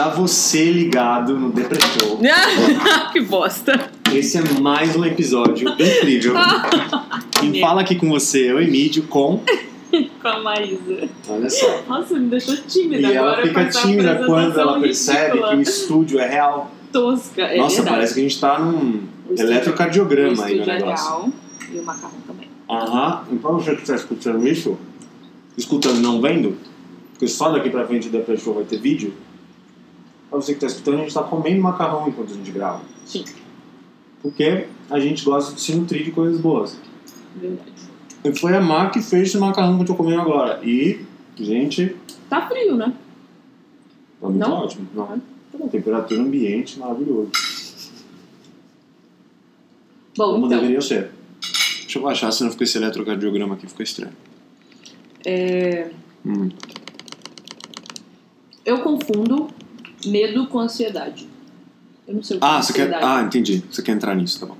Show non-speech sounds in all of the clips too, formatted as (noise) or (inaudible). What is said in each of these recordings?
Pra você ligado no Depressão, (laughs) que bosta. esse é mais um episódio incrível. (laughs) Quem fala aqui com você é o Emílio com. Com a Maísa. Olha só. Nossa, me deixou tímida E agora. ela fica tímida quando ela percebe ridícula. que o estúdio é real. Tosca. É Nossa, verdade. parece que a gente tá num O eletrocardiograma o aí no é negócio. real. E o macarrão também. Aham. E pra você que está escutando isso, escutando não vendo, porque só daqui pra frente o Depressão vai ter vídeo. Pra você que tá escutando, a gente tá comendo macarrão enquanto a gente grava. Sim, Porque a gente gosta de se nutrir de coisas boas. verdade. E foi a Mar que fez esse macarrão que eu tô comendo agora. E, gente, Tá frio, né? tá muito Não? ótimo. Não. Tá bom. Temperatura ambiente maravilhoso. Bom, Como então. deveria ser. Deixa eu baixar, senão fica esse eletrocardiograma aqui, fica estranho. É, Hum. eu confundo medo com ansiedade. Eu não sei o que é Ah, você quer. ansiedade. Ah, entendi. Você quer entrar nisso, tá bom.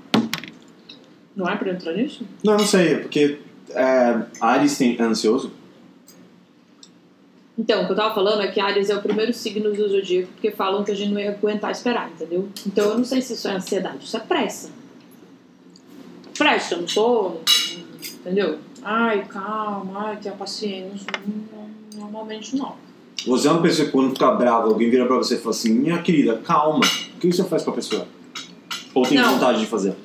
Não é pra entrar nisso? Não, não sei, é porque é, Ares tem é ansioso? Então, o que eu tava falando é que Ares é o primeiro signo do zodíaco, porque falam que a gente não ia aguentar esperar, entendeu? Então eu não sei se isso é ansiedade, isso é pressa. Pressa, eu não tô. Entendeu? Ai, calma, ai, tenha paciência. Normalmente não. Você é uma pessoa que quando fica brava, alguém vira pra você e fala assim, minha querida, calma. O que você faz com a pessoa? Ou tem Não. vontade de fazer?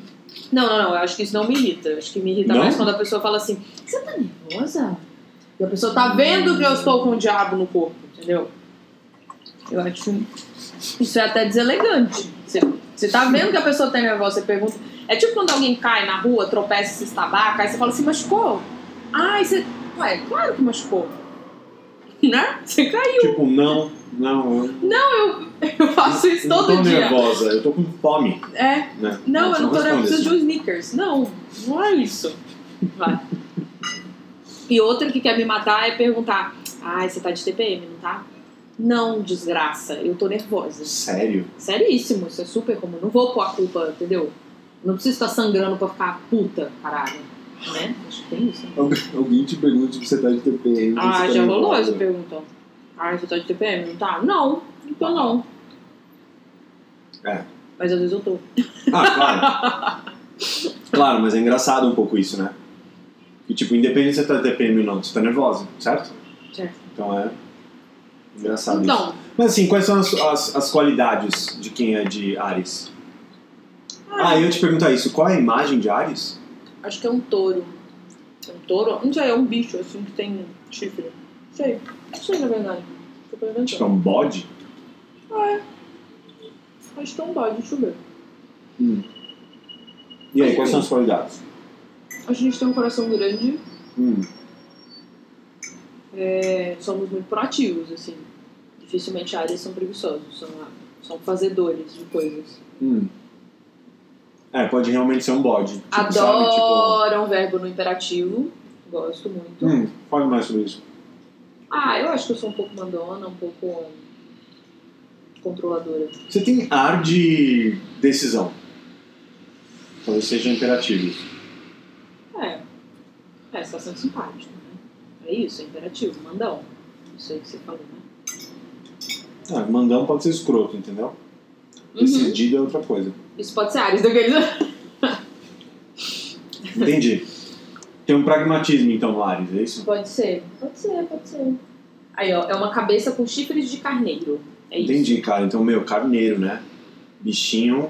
Não, não, não, eu acho que isso não me irrita. Eu acho que me irrita Não? mais quando a pessoa fala assim: Você tá nervosa? E a pessoa tá vendo que eu estou com o diabo no corpo, entendeu? Eu acho. Isso é até deselegante. Você, você tá vendo que a pessoa tá nervosa, você pergunta. É tipo quando alguém cai na rua, tropeça e se estabaca, aí você fala assim: Machucou? Ai, você. Ué, claro que machucou. (laughs) Né? Você caiu. Tipo, não, não, eu Eu faço isso não todo tô dia. nervosa, eu tô com fome. É, Né? Não, eu não tô nervosa, preciso de um sneakers. Não, não é isso. Vai. E outra que quer me matar é perguntar: Ai, você tá de TPM, não tá? Não, desgraça, eu tô nervosa. Sério? Seríssimo, isso é super comum. Não vou pôr a culpa, entendeu? Não preciso estar sangrando pra ficar puta, caralho. Né? Acho que tem isso. Alguém- te pergunta se você tá de TPM. Ah, tá já rolou essa pergunta. Ai, você tá de TPM, não tá? Não, não tô não. É. Mas às vezes eu tô. Ah, claro. (laughs) claro, mas é engraçado um pouco isso, né? E tipo, independente se você tá de TPM ou não, você tá nervosa, certo? Certo. Então é engraçado isso. Então, Mas assim, quais são as, as, as qualidades de quem é de Ares? Ah, eu ia te perguntar isso. Qual é a imagem de Ares? Acho que é um touro. É um touro? Não sei, é um bicho assim que tem chifre. Não sei. Não sei, na verdade. Tô perguntando. Tipo, é um bode? Ah, é. Acho que é um bode, deixa eu ver. E aí, quais são as qualidades? A gente tem um coração grande, Hum. é, somos muito proativos, assim. Dificilmente áreas são preguiçosos, são, são fazedores de coisas. Hum. É, pode realmente ser um bode. Tipo, sabe? Tipo, Adoram verbo no imperativo. Gosto muito. hum, fale mais sobre isso. Ah, eu acho que eu sou um pouco mandona, um pouco controladora. Você tem ar de decisão. Talvez seja imperativo. É. É, você tá sendo simpático, né? É isso, é imperativo, mandão. Isso aí que você falou, né? Ah, mandão pode ser escroto, entendeu? Uhum. Decidido é outra coisa. Isso pode ser Ares daqueles. Entendi. Tem um pragmatismo, então, no Ares, é isso? Pode ser, pode ser, pode ser. Aí, ó, é uma cabeça com chifres de carneiro. É isso. Entendi, cara. Então, meu, carneiro, né? Bichinho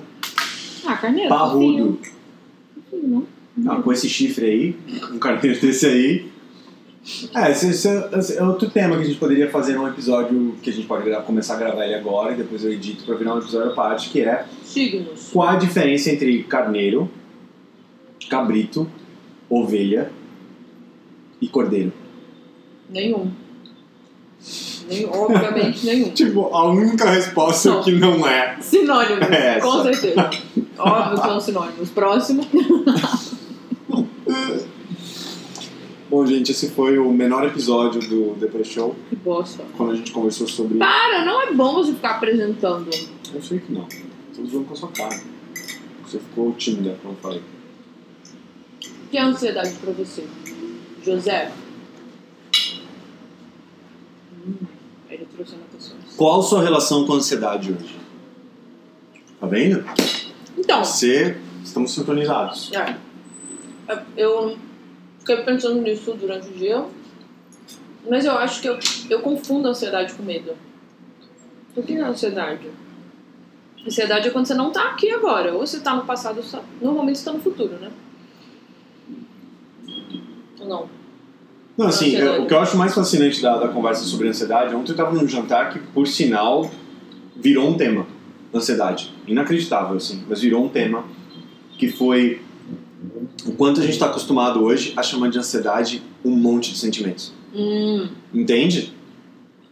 Ah, carneiro. parrudo. fofinho. Fofinho, Ah, com esse chifre aí, um carneiro (laughs) desse aí. É, esse, esse é- esse é outro tema que a gente poderia fazer num episódio que a gente pode começar a gravar ele agora e depois eu edito pra virar um episódio à parte, que é Signos. qual a diferença entre carneiro, cabrito, ovelha e cordeiro. Nenhum. nenhum. Obviamente (laughs) nenhum. Tipo, a única resposta Não. que não é. Sinônimos, É com certeza. Óbvio que são sinônimos. Próximo. (laughs) Bom, gente, esse foi o menor episódio do The Show, Que bosta. quando a gente conversou sobre. Para, não é bom você ficar apresentando. Eu sei que não. Tô zoando com a sua cara. Você ficou tímida quando eu falei. O que é ansiedade pra você? José? Hum, ele trouxe anotações. Qual sua relação com a ansiedade hoje? Tá vendo? Então, Você, estamos sintonizados. é, eu fiquei pensando nisso durante o dia, mas eu acho que eu, eu confundo ansiedade com medo. O que é ansiedade? Ansiedade é quando você não tá aqui agora, ou você tá no passado, você tá- normalmente você tá no futuro, né? Ou não? Não, assim, eu- o que eu acho mais fascinante da, da conversa sobre ansiedade, ontem eu estava num jantar que, por sinal, virou um tema, ansiedade. Inacreditável, assim, mas virou um tema que foi o quanto a gente está acostumado hoje a chamar de ansiedade um monte de sentimentos. Hum, Entende?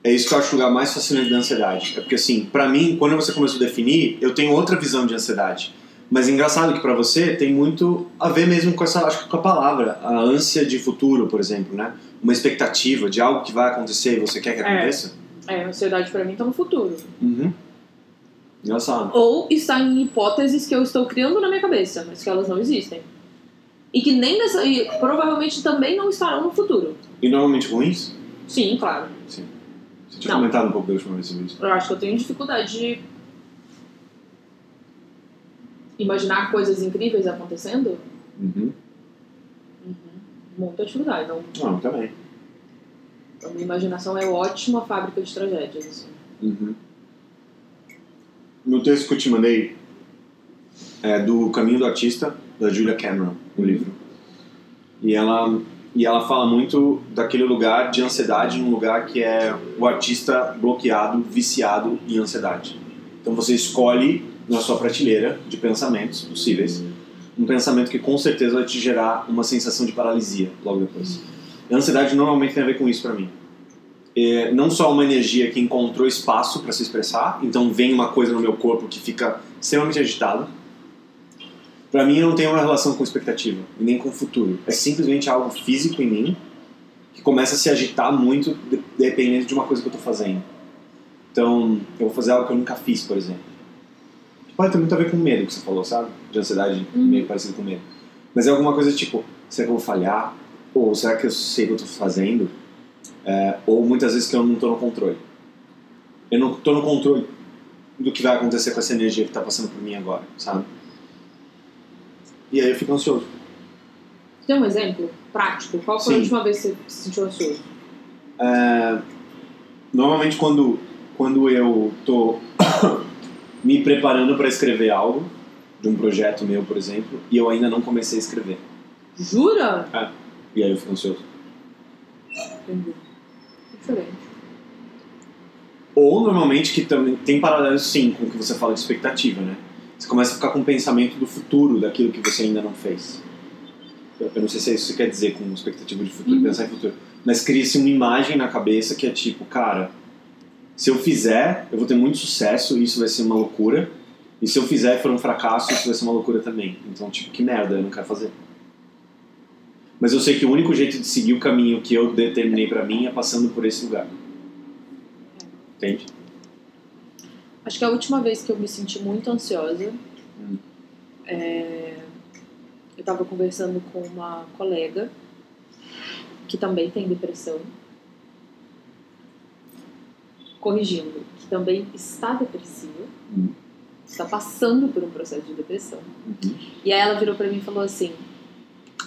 É isso que eu acho o lugar mais fascinante da ansiedade. É porque, assim, pra mim, quando você começou a definir, eu tenho outra visão de ansiedade. Mas é engraçado que pra você tem muito a ver mesmo com essa, acho que com a palavra, a ânsia de futuro, por exemplo, né? Uma expectativa de algo que vai acontecer e você quer que É. aconteça. é, ansiedade pra mim tá no futuro. Uhum. Engraçado. Ou está em hipóteses que eu estou criando na minha cabeça, mas que elas não existem. E que nem nessa. E provavelmente também não estarão no futuro. E normalmente ruins? Sim, claro. Sim. Você tinha Não. comentado um pouco da última vez sobre isso. Eu acho que eu tenho dificuldade de imaginar coisas incríveis acontecendo. Uhum. Muita dificuldade. Então, Não, também. a minha imaginação é ótima fábrica de tragédias. Assim. Uhum. No texto que eu te mandei, é do Caminho do Artista, da Julia Cameron, o livro. E ela, e ela fala muito daquele lugar de ansiedade, num lugar que é o artista bloqueado, viciado em ansiedade. Então você escolhe na sua prateleira de pensamentos possíveis um pensamento que com certeza vai te gerar uma sensação de paralisia logo depois. A ansiedade normalmente tem a ver com isso pra mim é, não só uma energia que encontrou espaço para se expressar, então vem uma coisa no meu corpo que fica extremamente agitada. Para mim, não tem uma relação com expectativa e nem com o futuro. É simplesmente algo físico em mim que começa a se agitar muito de- dependendo de uma coisa que eu tô fazendo. Então, eu vou fazer algo que eu nunca fiz, por exemplo. Pode ter muito a ver com medo que você falou, sabe? De ansiedade Uhum. meio parecido com medo. Mas é alguma coisa tipo, será que eu vou falhar? Ou será que eu sei o que eu tô fazendo? É, ou muitas vezes que eu não estou no controle. Eu não estou no controle do que vai acontecer com essa energia que está passando por mim agora, sabe? E aí eu fico ansioso. Tem um exemplo prático? Qual foi Sim. a última vez que você se sentiu ansioso? É, normalmente quando, quando eu estou (coughs) me preparando para escrever algo, de um projeto meu, por exemplo, e eu ainda não comecei a escrever. Jura? E aí eu fico ansioso. Entendi. Diferente. Ou normalmente que também tem paralelo sim com o que você fala de expectativa, né? Você começa a ficar com o pensamento do futuro, daquilo que você ainda não fez. Eu, eu não sei se é isso que você quer dizer com expectativa de futuro, Uhum. pensar em futuro. Mas cria-se uma imagem na cabeça que é tipo, cara, se eu fizer, eu vou ter muito sucesso e isso vai ser uma loucura. E se eu fizer e for um fracasso, isso vai ser uma loucura também. Então, tipo, que merda, eu não quero fazer. Mas eu sei que o único jeito de seguir o caminho que eu determinei pra mim é passando por esse lugar. Entende? Acho que a última vez que eu me senti muito ansiosa, é, eu estava conversando com uma colega que também tem depressão, corrigindo, que também está depressiva, está passando por um processo de depressão. Uhum. E aí ela virou pra mim e falou assim: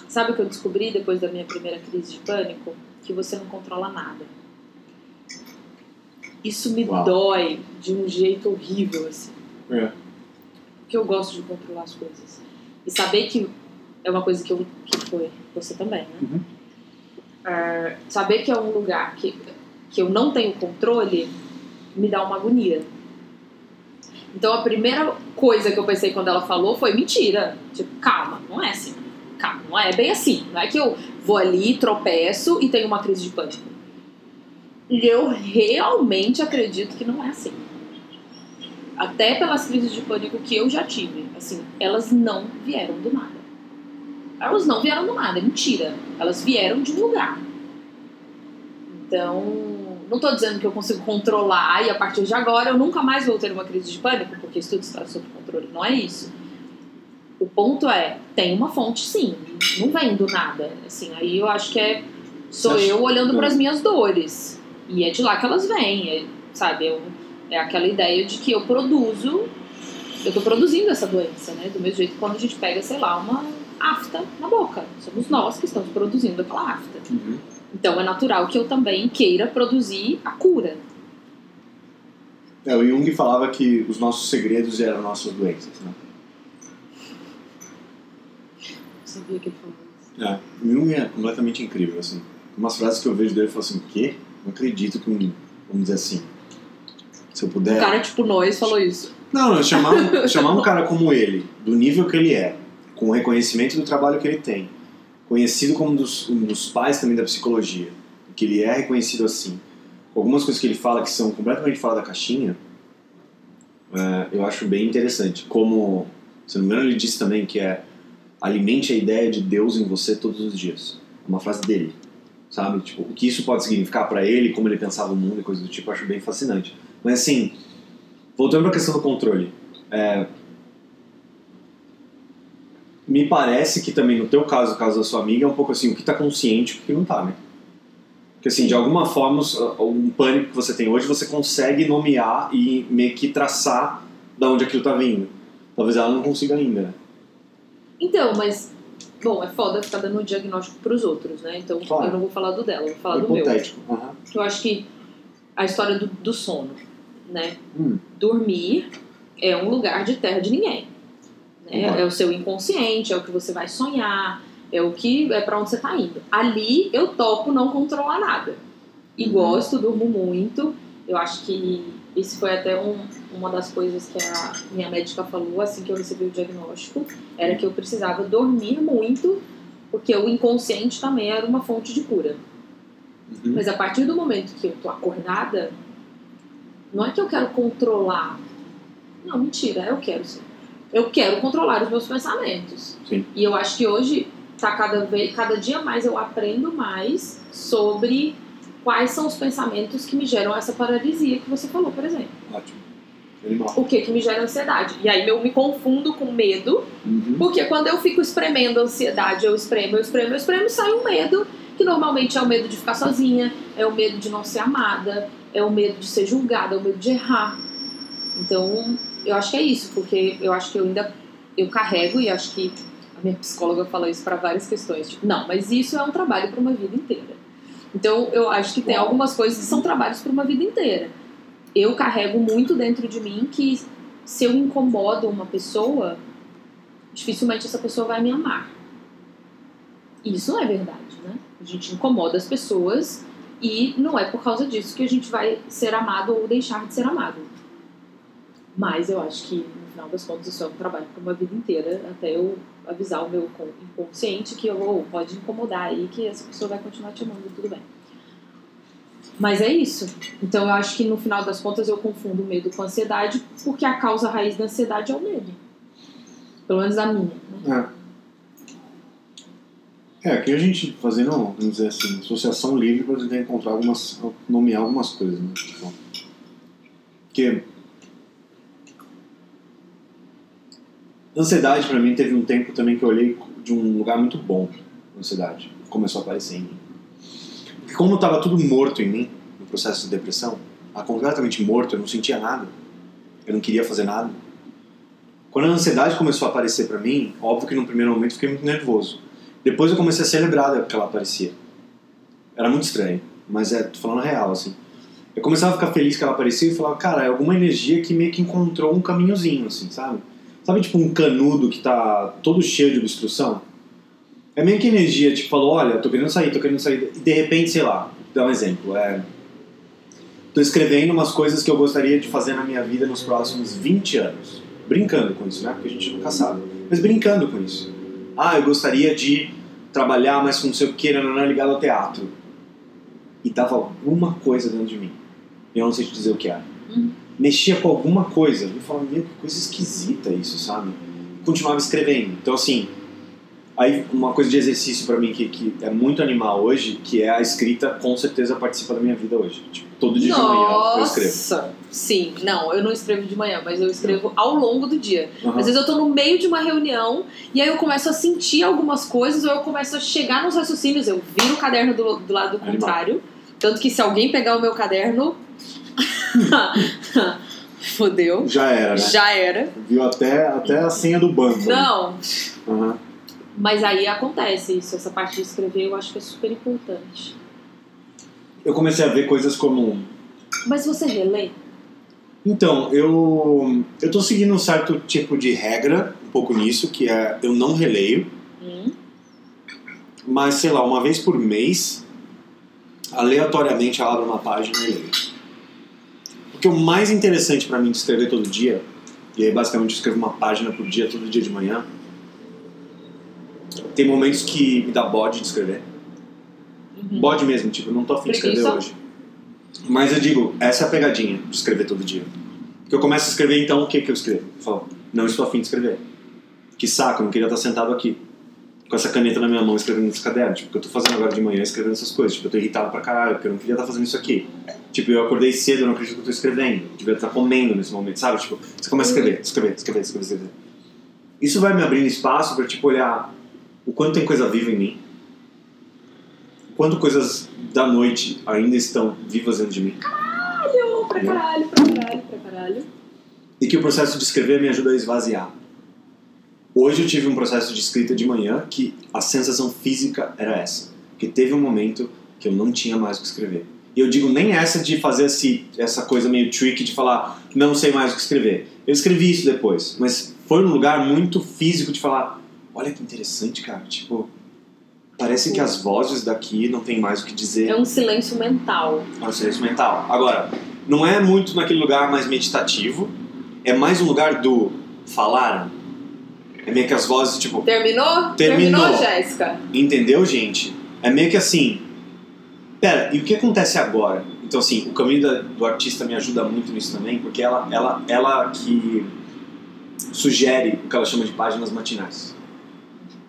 Sabe o que eu descobri depois da minha primeira crise de pânico? Que você não controla nada. Isso me Uau. dói de um jeito horrível, assim. É. Porque eu gosto de controlar as coisas. E saber que é uma coisa que eu. que foi você também, né? Uhum. É, saber que é um lugar que, que eu não tenho controle me dá uma agonia. Então a primeira coisa que eu pensei quando ela falou foi mentira. Tipo, calma, não é assim. Calma, não é bem assim. Não é que eu vou ali, tropeço e tenho uma crise de pânico. E eu realmente acredito que não é assim. Até pelas crises de pânico que eu já tive, assim, elas não vieram do nada. Elas não vieram do nada, é mentira. Elas vieram de um lugar. Então, não tô dizendo que eu consigo controlar e a partir de agora eu nunca mais vou ter uma crise de pânico, porque isso tudo está sob controle. Não é isso. O ponto é, tem uma fonte sim, não vem do nada. Assim, aí eu acho que é sou eu olhando para as minhas dores. E é de lá que elas vêm, é, sabe? Eu É aquela ideia de que eu produzo, eu tô produzindo essa doença, né? Do mesmo jeito que quando a gente pega, sei lá, uma afta na boca. Somos nós que estamos produzindo aquela afta. Uhum. Então é natural que eu também queira produzir a cura. É, o Jung falava que os nossos segredos eram nossas doenças, né? Eu sabia que ele falou isso. É, o Jung é completamente incrível, assim. Umas frases que eu vejo dele, eu falo assim, o quê? Não acredito que um, vamos dizer assim, se eu puder... Um cara tipo nós falou isso. Não, não, chamar um, (laughs) chamar um cara como ele, do nível que ele é, com o reconhecimento do trabalho que ele tem, conhecido como um dos, um dos pais também da psicologia, que ele é reconhecido assim, com algumas coisas que ele fala que são completamente fora da caixinha, é, eu acho bem interessante. Como, se não me engano, ele disse também que é alimente a ideia de Deus em você todos os dias. É uma frase dele, sabe? Tipo, o que isso pode significar para ele, como ele pensava o mundo e coisas do tipo, eu acho bem fascinante. Mas assim, voltando para a questão do controle, é, me parece que também no teu caso, no caso da sua amiga, é um pouco assim, o que tá consciente e o que não tá, né? Porque assim, de alguma forma, um pânico que você tem hoje, você consegue nomear e meio que traçar da onde aquilo tá vindo. Talvez ela não consiga ainda, né? Então, mas. Bom, é foda ficar dando um diagnóstico pros outros, né? Então Claro. eu não vou falar do dela, vou falar É do meu. Aham. Eu acho que a história do, do sono, né? Hum. Dormir é um lugar de terra de ninguém. Né? Concordo. É o seu inconsciente, é o que você vai sonhar, é o que é para onde você tá indo. Ali eu topo não controlar nada. E Uhum. gosto, durmo muito. Eu acho que isso foi até um, uma das coisas que a minha médica falou assim que eu recebi o diagnóstico, era que eu precisava dormir muito, porque o inconsciente também era uma fonte de cura. Uhum. Mas a partir do momento que eu tô acordada, não é que eu quero controlar. Não, mentira, eu quero sim. Eu quero controlar os meus pensamentos. Sim. E eu acho que hoje tá cada vez, cada dia mais eu aprendo mais sobre quais são os pensamentos que me geram essa paralisia que você falou, por exemplo. Ótimo. Animal. O que que me gera ansiedade? E aí eu me confundo com medo, Uhum. porque quando eu fico espremendo a ansiedade, eu espremo, eu espremo, eu espremo, sai um medo, que normalmente é o medo de ficar sozinha, é o medo de não ser amada, é o medo de ser julgada, é o medo de errar. Então, eu acho que é isso, porque eu acho que eu ainda eu carrego e acho que a minha psicóloga fala isso para várias questões. Tipo, não, mas isso é um trabalho para uma vida inteira. Então, eu acho que tem algumas coisas que são trabalhos para uma vida inteira. Eu carrego muito dentro de mim que se eu incomodo uma pessoa, dificilmente essa pessoa vai me amar. Isso não é verdade, né? A gente incomoda as pessoas e não é por causa disso que a gente vai ser amado ou deixar de ser amado. Mas eu acho que, no final das contas, isso é um trabalho para uma vida inteira, até eu avisar o meu con- inconsciente que oh, pode incomodar aí, que essa pessoa vai continuar te amando, tudo bem. Mas é isso. Então eu acho que no final das contas eu confundo medo com ansiedade, porque a causa raiz da ansiedade é o medo. Pelo menos a minha. Né? É. É, aqui a gente fazendo, vamos dizer assim, associação livre para tentar encontrar algumas, nomear algumas coisas, né? Tipo, Porque ansiedade para mim teve um tempo também que eu olhei de um lugar muito bom, ansiedade, começou a aparecer em mim. Porque como estava tudo morto em mim, no processo de depressão, completamente morto, eu não sentia nada, eu não queria fazer nada. Quando a ansiedade começou a aparecer para mim, óbvio que no primeiro momento fiquei muito nervoso. Depois eu comecei a celebrar que ela aparecia. Era muito estranho, mas é, tô falando real, assim. Eu começava a ficar feliz que ela aparecia e falava, cara, é alguma energia que meio que encontrou um caminhozinho, assim, sabe? Sabe, tipo, um canudo que tá todo cheio de obstrução? É meio que energia, tipo, falou, olha, tô querendo sair, tô querendo sair. E de repente, sei lá, dar um exemplo, é... Tô escrevendo umas coisas que eu gostaria de fazer na minha vida nos próximos 20 anos. Brincando com isso, né? Porque a gente nunca sabe. Mas brincando com isso. Ah, eu gostaria de trabalhar, mas com não sei o que, não ligado ao teatro. E dava alguma coisa dentro de mim. Eu não sei te dizer o que era. Uhum. Mexia com alguma coisa. Eu falava, meu, que coisa esquisita isso, sabe? Continuava escrevendo. Então, assim, aí uma coisa de exercício pra mim que, que é muito animal hoje, que é a escrita, com certeza participa da minha vida hoje. Tipo, todo dia de manhã eu escrevo. Nossa! Sim, não, eu não escrevo de manhã, mas eu escrevo ao longo do dia. Aham. Às vezes eu tô no meio de uma reunião e aí eu começo a sentir algumas coisas ou eu começo a chegar nos raciocínios, eu viro o caderno do, do lado Animal. contrário. Tanto que se alguém pegar o meu caderno, (laughs) Fodeu. Já era, né? Já era. Viu até, até a senha do banco. né? Não, Aham. Mas aí acontece isso. Essa parte de escrever eu acho que é super importante. Eu comecei a ver coisas como. Mas você relê? Então, eu, eu tô seguindo um certo tipo de regra, um pouco nisso, que é eu não releio, Hum? mas sei lá, uma vez por mês, aleatoriamente eu abro uma página e leio. Porque o mais interessante pra mim de escrever todo dia, e aí basicamente eu escrevo uma página por dia, todo dia de manhã, tem momentos que me dá bode de escrever. Uhum. Bode mesmo, tipo, não tô afim de escrever Preguiça? hoje. Mas eu digo, essa é a pegadinha de escrever todo dia. Porque eu começo a escrever, então o que que eu escrevo? Eu falo, não estou afim de escrever. Que saco, eu não queria estar sentado aqui. Com essa caneta na minha mão escrevendo nesse caderno. Tipo, o que eu tô fazendo agora de manhã escrevendo essas coisas. Tipo, eu tô irritado pra caralho, porque eu não queria estar fazendo isso aqui. Tipo, eu acordei cedo, eu não acredito que eu tô escrevendo. Eu devia estar comendo nesse momento, sabe? Tipo, você começa a escrever, escrever, escrever, escrever, escrever. Isso vai me abrindo espaço pra, tipo, olhar o quanto tem coisa viva em mim. O quanto coisas da noite ainda estão vivas dentro de mim. Caralho, pra caralho, pra caralho, pra caralho. E que o processo de escrever me ajuda a esvaziar. Hoje eu tive um processo de escrita de manhã que a sensação física era essa. Que teve um momento que eu não tinha mais o que escrever. E eu digo nem essa de fazer esse, essa coisa meio tricky de falar não sei mais o que escrever. Eu escrevi isso depois, mas foi um lugar muito físico de falar olha que interessante, cara. Tipo, parece que as vozes daqui não tem mais o que dizer. É um silêncio mental. É um silêncio mental. Agora, não é muito naquele lugar mais meditativo, é mais um lugar do falaram. É meio que as vozes, tipo, Terminou? Terminou. Jéssica. entendeu, gente? É meio que assim. Pera, e o que acontece agora? Então, assim, o caminho da- do artista me ajuda muito nisso também, porque ela, ela, ela que sugere o que ela chama de páginas matinais.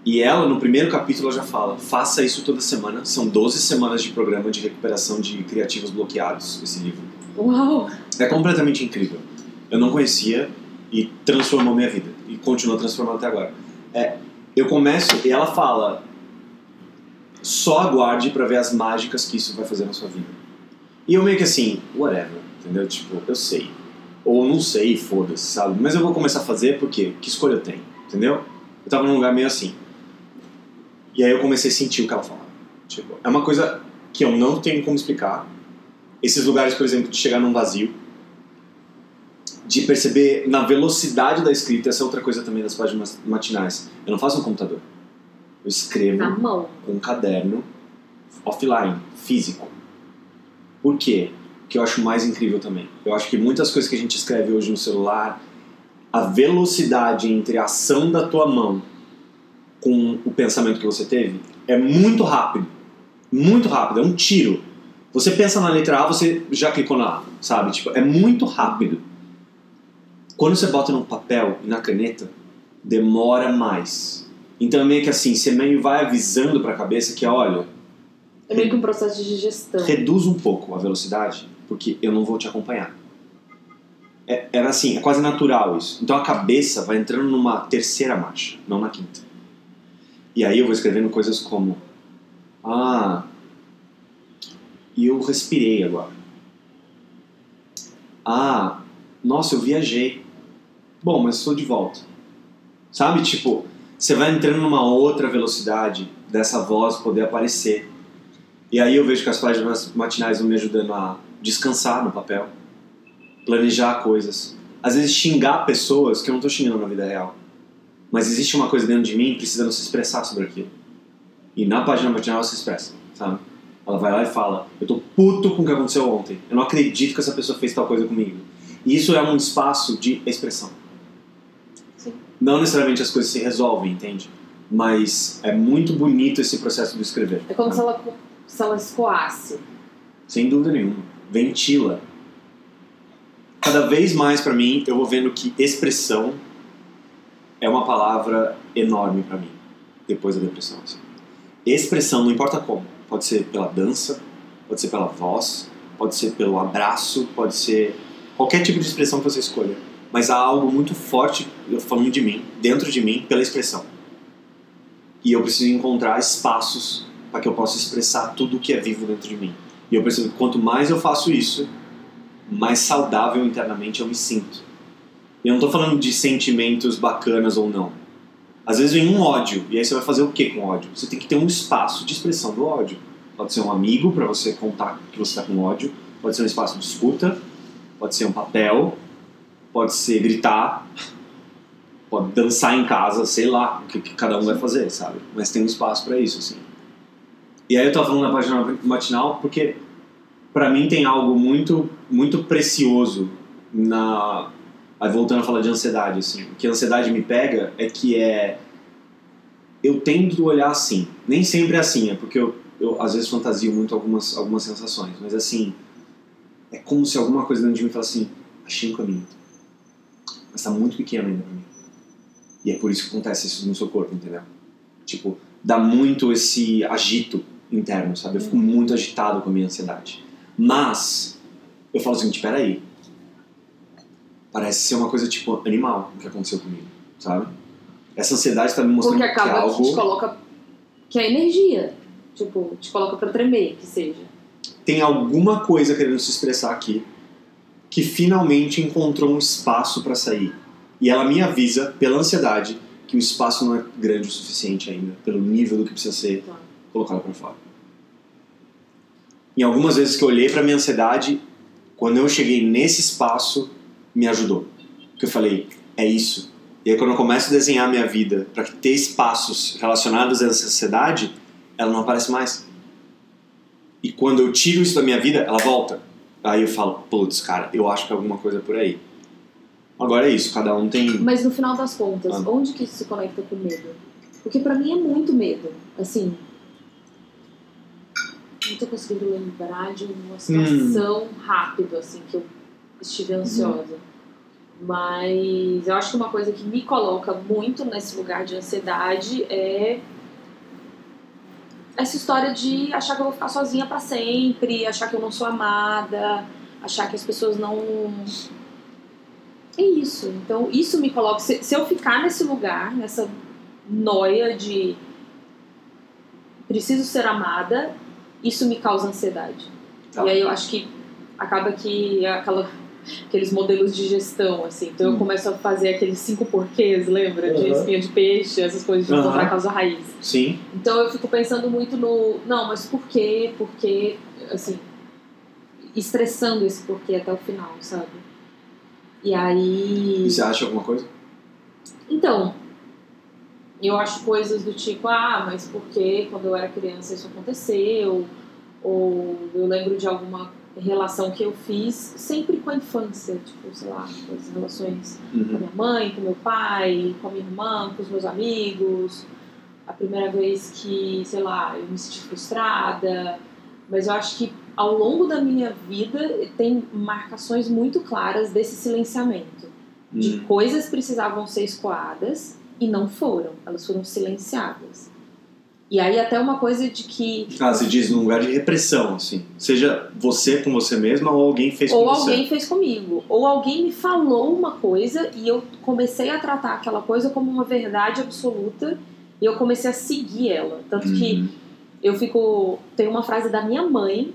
E ela, no primeiro capítulo, ela já fala: faça isso toda semana. São 12 semanas de programa de recuperação de criativos bloqueados, esse livro. Uau. É completamente incrível. Eu não conhecia e transformou minha vida. E continua transformando até agora. É, eu começo e ela fala: só aguarde pra ver as mágicas que isso vai fazer na sua vida. E eu meio que assim, whatever, entendeu? Tipo, eu sei. Ou não sei, foda-se, sabe? Mas eu vou começar a fazer porque que escolha eu tenho, entendeu? Eu tava num lugar meio assim. E aí eu comecei a sentir o que ela falava. Tipo, é uma coisa que eu não tenho como explicar. Esses lugares, por exemplo, de chegar num vazio, de perceber na velocidade da escrita, essa é outra coisa também das páginas matinais. Eu não faço no computador. Eu escrevo com um caderno offline, físico. Por quê? Que eu acho mais incrível também. Eu acho que muitas coisas que a gente escreve hoje no celular, a velocidade entre a ação da tua mão com o pensamento que você teve é muito rápido. Muito rápido, é um tiro. Você pensa na letra A, você já clicou na A, sabe? Tipo, é muito rápido. Quando você bota no papel e na caneta, demora mais. Então é meio que assim, você meio vai avisando pra cabeça que, olha, É meio que um processo de digestão. reduz um pouco a velocidade, porque eu não vou te acompanhar. É, era assim, é quase natural isso. Então a cabeça vai entrando numa terceira marcha, não na quinta. E aí eu vou escrevendo coisas como: Ah, eu respirei agora. Ah, nossa, eu viajei. Bom, mas estou de volta. Sabe? Tipo, você vai entrando numa outra velocidade dessa voz poder aparecer. E aí eu vejo que as páginas matinais vão me ajudando a descansar no papel, planejar coisas. Às vezes xingar pessoas que eu não estou xingando na vida real. Mas existe uma coisa dentro de mim precisando se expressar sobre aquilo. E na página matinal ela se expressa, sabe? Ela vai lá e fala: Eu tô puto com o que aconteceu ontem. Eu não acredito que essa pessoa fez tal coisa comigo. E isso é um espaço de expressão. Sim. Não necessariamente as coisas se resolvem, entende? Mas é muito bonito esse processo do escrever. É como se ela, se ela escoasse. Sem dúvida nenhuma. Ventila. Cada vez mais pra mim eu vou vendo que expressão é uma palavra enorme pra mim depois da depressão. assim. Expressão, não importa como. Pode ser pela dança, pode ser pela voz, pode ser pelo abraço, pode ser qualquer tipo de expressão que você escolha. Mas há algo muito forte, eu falando de mim, dentro de mim, pela expressão. E eu preciso encontrar espaços para que eu possa expressar tudo o que é vivo dentro de mim. E eu percebo que quanto mais eu faço isso, mais saudável internamente eu me sinto. E eu não tô falando de sentimentos bacanas ou não. Às vezes vem um ódio, e aí você vai fazer o que com ódio? Você tem que ter um espaço de expressão do ódio. Pode ser um amigo para você contar que você está com ódio, pode ser um espaço de escuta, pode ser um papel, pode ser gritar, pode dançar em casa, sei lá, o que, que cada um vai fazer, sabe? Mas tem um espaço para isso, assim. E aí eu tava falando na página matinal porque para mim tem algo muito muito precioso na aí voltando a falar de ansiedade assim o que a ansiedade me pega é que é eu tendo olhar assim. Nem sempre é assim é porque eu, eu às vezes fantasio muito algumas algumas sensações mas assim é como se alguma coisa dentro de mim falasse assim achei um caminho. Mas tá muito pequeno ainda pra mim. E é por isso que acontece isso no seu corpo entendeu? Tipo dá muito esse agito interno sabe? Eu fico muito agitado com a minha ansiedade. Mas, eu falo o seguinte, peraí. Parece ser uma coisa tipo animal o que aconteceu comigo, sabe? Essa ansiedade está me mostrando Porque acaba que é algo... que te coloca. que é energia. Tipo, te coloca pra tremer, que seja. Tem alguma coisa querendo se expressar aqui que finalmente encontrou um espaço para sair. E ela me avisa, pela ansiedade, que o espaço não é grande o suficiente ainda, pelo nível do que precisa ser Claro. colocado para fora. Em algumas vezes que eu olhei para minha ansiedade, quando eu cheguei nesse espaço, me ajudou. Porque eu falei, é isso. E aí quando eu começo a desenhar a minha vida para ter espaços relacionados a essa ansiedade, ela não aparece mais. E quando eu tiro isso da minha vida, ela volta. Aí eu falo, putz, cara, eu acho que é alguma coisa por aí. Agora é isso, cada um tem. Mas no final das contas, Ah. onde que isso se conecta com medo? Porque pra mim é muito medo. Assim. Não tô conseguindo lembrar de uma situação rápido, assim, que eu estive ansiosa. Mas eu acho que uma coisa que me coloca muito nesse lugar de ansiedade é essa história de achar que eu vou ficar sozinha pra sempre, achar que eu não sou amada, achar que as pessoas não é isso. Então, isso me coloca. Se, se eu ficar nesse lugar, nessa noia de preciso ser amada, isso me causa ansiedade. Tá. E aí eu acho que acaba que é aquela, aqueles modelos de gestão, assim. Então eu Hum. começo a fazer aqueles cinco porquês, lembra? De Aham. espinha de peixe, essas coisas de Aham. encontrar a causa raiz. Sim. Então eu fico pensando muito no. Não, mas por quê? Por quê? Assim. Estressando esse porquê até o final, sabe? E aí. E você acha alguma coisa? Então, eu acho coisas do tipo, ah, mas por que quando eu era criança isso aconteceu? Ou eu lembro de alguma relação que eu fiz sempre com a infância, tipo, sei lá, com as relações com a Uhum. minha mãe, com meu pai, com a minha irmã, com os meus amigos. A primeira vez que, sei lá, eu me senti frustrada. Mas eu acho que ao longo da minha vida tem marcações muito claras desse silenciamento. De Uhum. coisas precisavam ser escoadas e não foram. Elas foram silenciadas. E aí até uma coisa de que Ah, você diz num lugar de repressão, assim. Seja você com você mesma ou alguém fez ou com você. alguém fez comigo, ou alguém me falou uma coisa e eu comecei a tratar aquela coisa como uma verdade absoluta e eu comecei a seguir ela. Tanto que Uhum. eu fico. Tem uma frase da minha mãe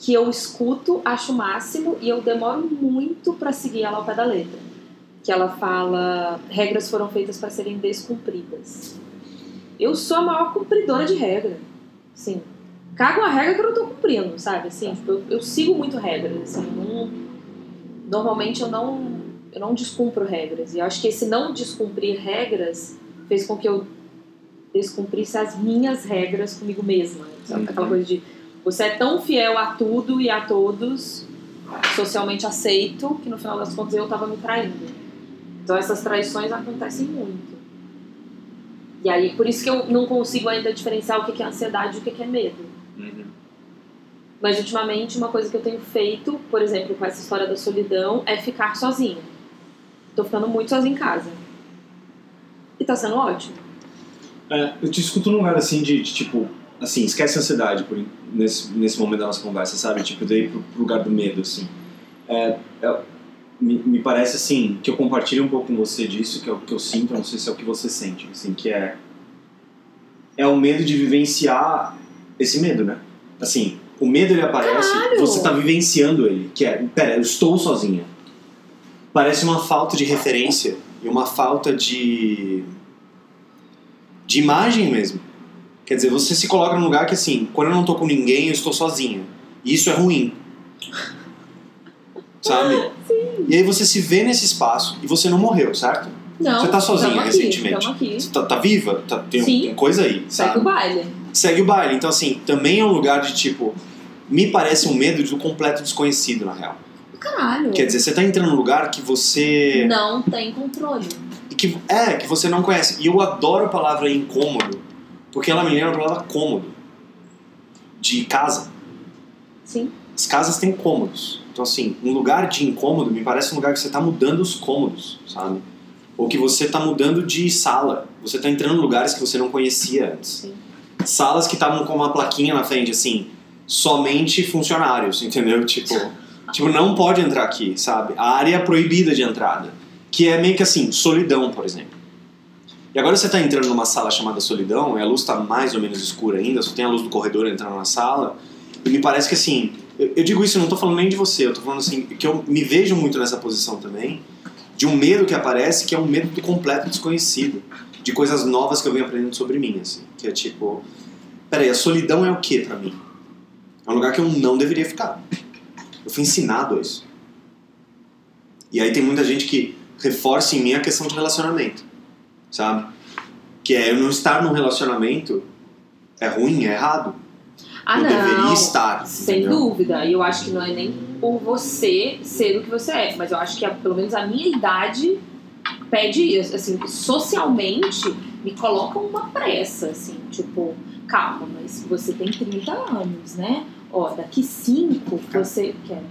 que eu escuto, acho o máximo e eu demoro muito pra seguir ela ao pé da letra. Que ela fala: regras foram feitas para serem descumpridas. Eu sou a maior cumpridora de regra. Sim. Cago a regra que eu não tô cumprindo, sabe? Assim, tipo, eu, eu sigo muito regras. Assim, não- normalmente eu não, eu não descumpro regras. E eu acho que esse não descumprir regras fez com que eu descumprisse as minhas regras comigo mesma. Sabe? Uhum. Aquela coisa de você é tão fiel a tudo e a todos, socialmente aceito, que no final das contas eu tava me traindo. Então essas traições acontecem muito. E aí, por isso que eu não consigo ainda diferenciar o que é ansiedade e o que que é medo. Uhum. Mas ultimamente, uma coisa que eu tenho feito, por exemplo, com essa história da solidão, é ficar sozinha. Tô ficando muito sozinha em casa. E tá sendo ótimo. É, eu te escuto num lugar assim de, de, tipo, assim, esquece a ansiedade por, nesse, nesse momento da nossa conversa, sabe? Tipo, daí pro, pro lugar do medo, assim. É, é, me, me parece, assim, que eu compartilho um pouco com você disso, que é o que eu sinto, não sei se é o que você sente, assim, que é... É o medo de vivenciar esse medo, né? Assim, O medo ele aparece, Caralho! você tá vivenciando ele, que é, pera, eu estou sozinha. Parece uma falta de referência e uma falta de de imagem mesmo. Quer dizer, você se coloca num lugar que assim, quando eu não tô com ninguém, eu estou sozinha. E isso é ruim. Sabe? E aí você se vê nesse espaço e você não morreu, certo? Não. Você tá sozinha aqui, recentemente. aqui. Você tá, tá viva? Tá- tem, Sim. tem coisa aí, Segue sabe? o baile. Segue o baile. Então, assim, também é um lugar de tipo. Me parece um medo do completo desconhecido, na real. Caralho. Quer dizer, você tá entrando num lugar que você. Não tem controle. Que, é, que você não conhece. E eu adoro a palavra incômodo, porque ela me lembra a palavra cômodo. De casa. Sim. As casas têm cômodos. Então, assim, um lugar de incômodo me parece um lugar que você tá mudando os cômodos, sabe? Ou que você tá mudando de sala. Você tá entrando em lugares que você não conhecia antes. Sim. Salas que estavam com uma plaquinha na frente, assim, somente funcionários, entendeu? Tipo, (laughs) tipo, não pode entrar aqui, sabe? A área é proibida de entrada. Que é meio que assim, solidão, por exemplo. E agora você tá entrando numa sala chamada solidão, e a luz tá mais ou menos escura ainda, só tem a luz do corredor entrando na sala, e me parece que assim, eu, eu digo isso, não tô falando nem de você, eu tô falando assim, que eu me vejo muito nessa posição também, de um medo que aparece, que é um medo do completo desconhecido, de coisas novas que eu venho aprendendo sobre mim, assim, que é tipo, peraí, a solidão é o que pra mim? É um lugar que eu não deveria ficar. Eu fui ensinado a isso. E aí tem muita gente que reforça em mim a questão de relacionamento, sabe? Que é eu não estar num relacionamento é ruim, é errado. Ah, não. deveria estar. Sem entendeu? dúvida. E eu acho que não é nem por você ser o que você é, mas eu acho que a- pelo menos a minha idade pede isso. Assim, socialmente me coloca uma pressa, assim, tipo, calma, mas você tem 30 anos, né? Ó, daqui 5 você. Quer,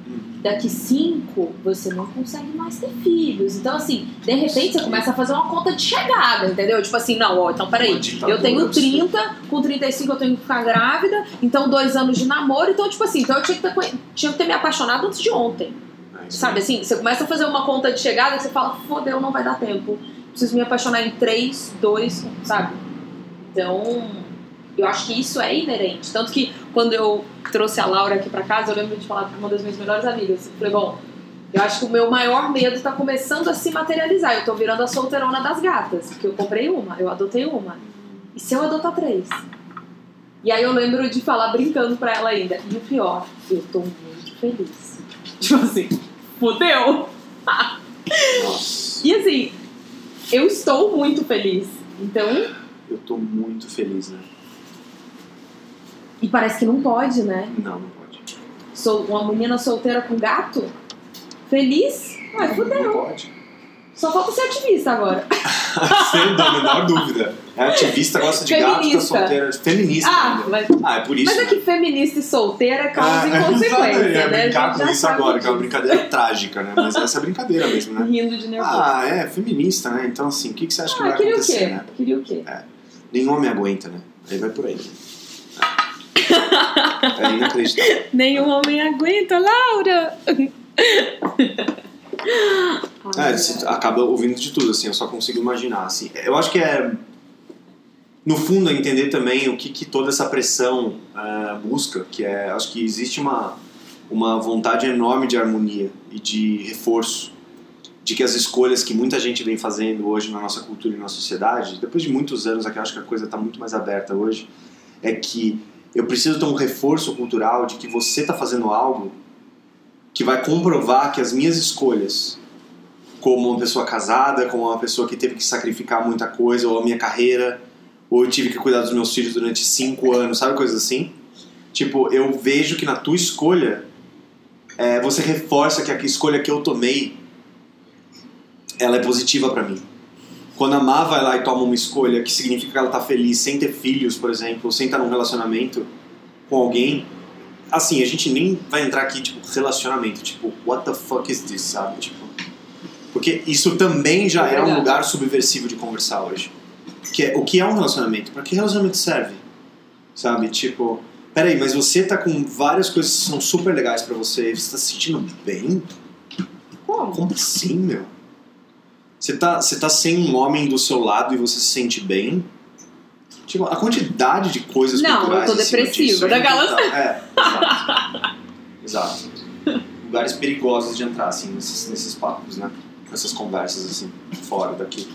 daqui 5 você não consegue mais ter filhos. Então, assim, de repente você começa a fazer uma conta de chegada, entendeu? Tipo assim, não, ó, então peraí. Eu tenho absurda. 30, com 35 eu tenho que ficar grávida, então dois anos de namoro, então, tipo assim, então eu tinha que ter, tinha que ter me apaixonado antes de ontem. Isso Sabe assim? Você começa a fazer uma conta de chegada que você fala, fodeu, não vai dar tempo. Preciso me apaixonar em 3, 2, sabe? Então, eu acho que isso é inerente. Tanto que quando eu trouxe a Laura aqui pra casa, eu lembro de falar pra uma das minhas melhores amigas. Eu falei, bom, eu acho que o meu maior medo tá começando a se materializar. Eu tô virando a solteirona das gatas. Porque eu comprei uma, eu adotei uma. E se eu adotar três? E aí eu lembro de falar brincando pra ela ainda. E o pior, eu tô muito feliz. (laughs) Tipo assim, fudeu! (laughs) E assim, eu estou muito feliz. Então, eu tô muito feliz, né? E parece que não pode, né? Não, não pode. Sou uma menina solteira com gato? Feliz? Não fudeu. pode. Só falta ser ativista agora. (laughs) Sem a menor dúvida. É ativista, gosta de gato, tá Feminista. solteira. Feminista. Ah, mas, Ah, é por isso. mas é né? que feminista e solteira é causa (laughs) Ah, e é, ia né? Brincar com isso agora, que é uma brincadeira trágica, né? Mas essa é brincadeira mesmo, né? Rindo de nervoso. Ah, é, feminista, né? Então, assim, o que, que você acha que Ah, vai queria o acontecer, quê? né? Queria o quê? Nenhum homem aguenta, né? Aí vai por aí. É inacreditável. Nenhum homem aguenta, Laura! Ai, É, você acaba ouvindo de tudo, assim, eu só consigo imaginar, assim. Eu acho que é, no fundo, é entender também o que, que toda essa pressão ah, busca, que é, acho que existe uma, uma vontade enorme de harmonia e de reforço, de que as escolhas que muita gente vem fazendo hoje na nossa cultura e na sociedade, depois de muitos anos, aqui eu acho que a coisa está muito mais aberta hoje, é que eu preciso ter um reforço cultural de que você está fazendo algo que vai comprovar que as minhas escolhas como uma pessoa casada, como uma pessoa que teve que sacrificar muita coisa, ou a minha carreira, ou eu tive que cuidar dos meus filhos durante cinco anos, sabe coisas assim? Tipo, eu vejo que na tua escolha, é, você reforça que a escolha que eu tomei, ela é positiva pra mim. Quando a Má vai lá e toma uma escolha que significa que ela tá feliz sem ter filhos, por exemplo, sem estar num relacionamento com alguém, assim, a gente nem vai entrar aqui, tipo, relacionamento, tipo, what the fuck is this, sabe? Tipo, porque isso também já É é um lugar subversivo de conversar hoje. Que é, o que é um relacionamento? Pra que relacionamento serve? Sabe? Tipo, peraí, mas você tá com várias coisas que são super legais pra você, você tá se sentindo bem? Como? Como assim, meu? Você tá, você tá sem um homem do seu lado e você se sente bem? Tipo, a quantidade de coisas Não, eu culturais tô em cima depressiva, disso é daquelas- brutal. É, (laughs) exato. exato. Lugares perigosos de entrar, assim, nesses, nesses papos, né? Nessas conversas, assim, fora daqui.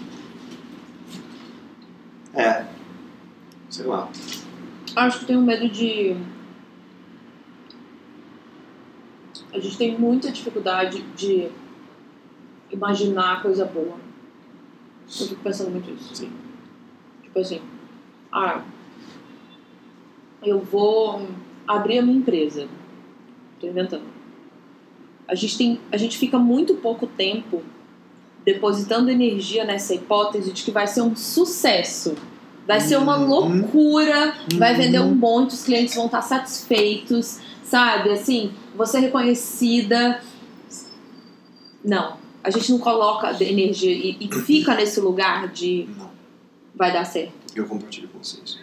É. Sei lá. Acho que tenho medo de. A gente tem muita dificuldade de imaginar coisa boa. Eu fico pensando muito nisso. Sim. Tipo assim, ah, eu vou abrir a minha empresa. Tô inventando. A gente, tem, a gente fica muito pouco tempo depositando energia nessa hipótese de que vai ser um sucesso. Vai ser uma Uhum. loucura, vai Uhum. vender um monte, os clientes vão estar satisfeitos, sabe? Assim, você é reconhecida. Não. A gente não coloca energia e, e fica nesse lugar de Não. vai dar certo. Eu compartilho com vocês.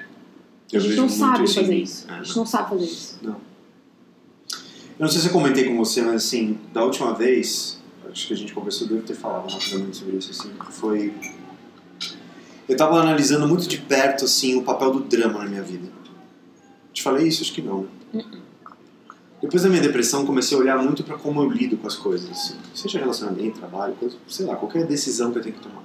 A gente não sabe em fazer isso. É, A gente não sabe fazer isso. Eu não sei se eu comentei com você, mas assim, da última vez, acho que a gente conversou, devo ter falado rapidamente sobre isso, assim, foi... Eu tava analisando muito de perto, assim, o papel do drama na minha vida. Te falei isso? Acho que não, né? Depois da minha depressão, comecei a olhar muito pra como eu lido com as coisas, assim. Seja relacionamento, trabalho, coisa, sei lá, qualquer decisão que eu tenho que tomar.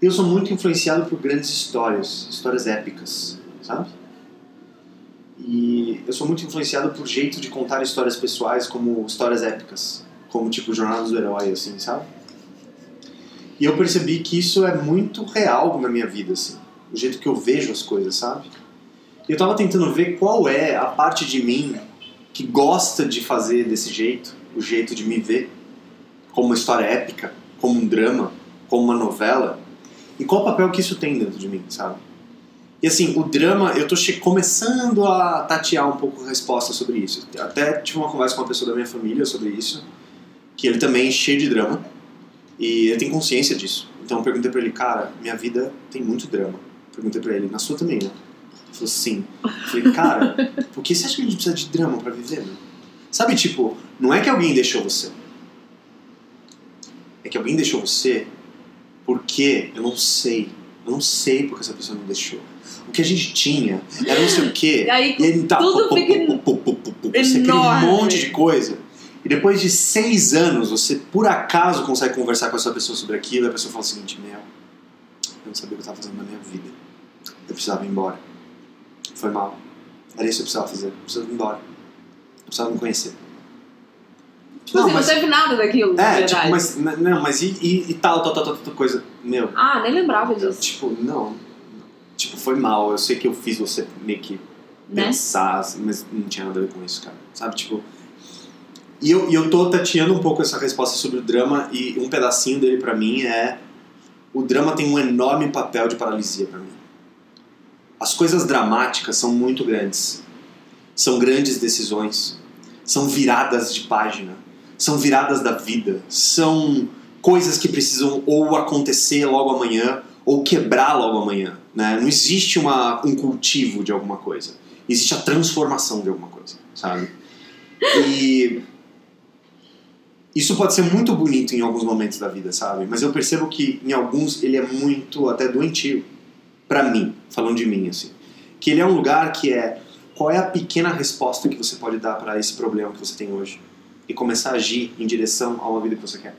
Eu sou muito influenciado por grandes histórias, histórias épicas, sabe? E eu sou muito influenciado por jeito de contar histórias pessoais como histórias épicas, como tipo Jornadas do Herói, assim, sabe? E eu percebi que isso é muito real na minha vida, assim, o jeito que eu vejo as coisas, sabe? E eu tava tentando ver qual é a parte de mim que gosta de fazer desse jeito, o jeito de me ver como uma história épica, como um drama, como uma novela, e qual papel que isso tem dentro de mim, sabe? E assim, o drama, eu tô começando a tatear um pouco a resposta sobre isso. Até tive uma conversa com uma pessoa da minha família sobre isso, que ele também é cheio de drama, e ele tem consciência disso. Então eu perguntei pra ele, cara, minha vida tem muito drama. Perguntei pra ele, na sua também, né? Falou, sim. Eu falei, cara, por que você acha que a gente precisa de drama pra viver, meu? Sabe, tipo, não é que alguém deixou você. É que alguém deixou você porque eu não sei. Eu não sei porque essa pessoa me deixou. O que a gente tinha era não sei o quê. E aí, E tá. tudo pu- fica pu- pu- pu- pu- Você cria um monte de coisa. E depois de seis anos, você por acaso consegue conversar com essa pessoa sobre aquilo. E a pessoa fala o seguinte: Meu, eu não sabia o que eu estava fazendo na minha vida. Eu precisava ir embora. Foi mal. Era isso que eu precisava fazer. Eu precisava ir embora. Eu precisava me conhecer. Tipo assim, não teve nada daquilo, É, tipo, mas, não, mas e, e, e tal, tal, tal, tal, tal coisa. Meu, Ah, nem lembrava disso. tipo, não. Tipo, foi mal. Eu sei que eu fiz você meio que Né? pensar, assim, mas não tinha nada a ver com isso, cara. Sabe, tipo. E eu, e eu tô tateando um pouco essa resposta sobre o drama, e um pedacinho dele pra mim é. O drama tem um enorme papel de paralisia pra mim. As coisas dramáticas são muito grandes. São grandes decisões. São viradas de página. São viradas da vida. São coisas que precisam ou acontecer logo amanhã ou quebrar logo amanhã. Né? Não existe uma, um cultivo de alguma coisa. Existe a transformação de alguma coisa, sabe? E isso pode ser muito bonito em alguns momentos da vida, sabe? Mas eu percebo que em alguns ele é muito até doentio Pra mim, falando de mim assim. Que ele é um lugar que é qual é a pequena resposta que você pode dar para esse problema que você tem hoje e começar a agir em direção a uma vida que você quer.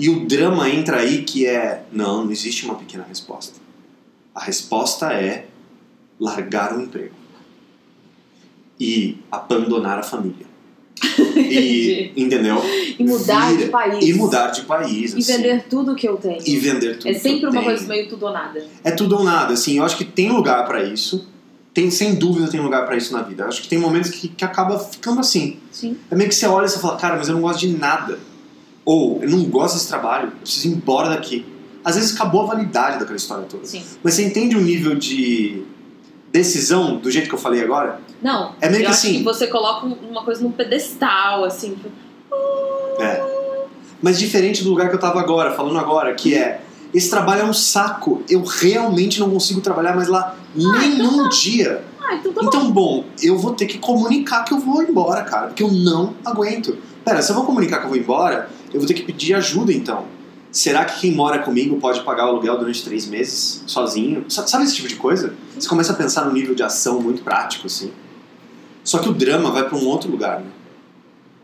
E o drama entra aí que é não, não existe uma pequena resposta. A resposta é largar o emprego e abandonar a família. E, entendeu? E mudar Vira- de país. E mudar de país. E assim. vender tudo que eu tenho. E vender tudo. é sempre uma tenho. coisa meio tudo ou nada. É tudo ou nada, assim, eu acho que tem lugar pra isso. Tem, sem dúvida tem lugar pra isso na vida. Eu acho que tem momentos que, que acaba ficando assim. Sim. É meio que você olha e você fala, cara, mas eu não gosto de nada. Ou, eu não gosto desse trabalho, eu preciso ir embora daqui. Às vezes acabou a validade daquela história toda. Sim. Mas você entende o nível de decisão, do jeito que eu falei agora? Não. É meio que acho assim- que você coloca uma coisa num pedestal, assim. tipo, É. Mas diferente do lugar que eu tava agora, falando agora, que é esse trabalho é um saco. Eu realmente não consigo trabalhar mais lá nenhum dia. Ah, então tá bom. Então, bom, eu vou ter que comunicar que eu vou embora, cara, porque eu não aguento. Pera, se eu vou comunicar que eu vou embora, eu vou ter que pedir ajuda então. será que quem mora comigo pode pagar o aluguel durante três meses sozinho? Sa- Sabe esse tipo de coisa? Você começa a pensar no nível de ação muito prático, assim. Só que o drama vai para um outro lugar, né?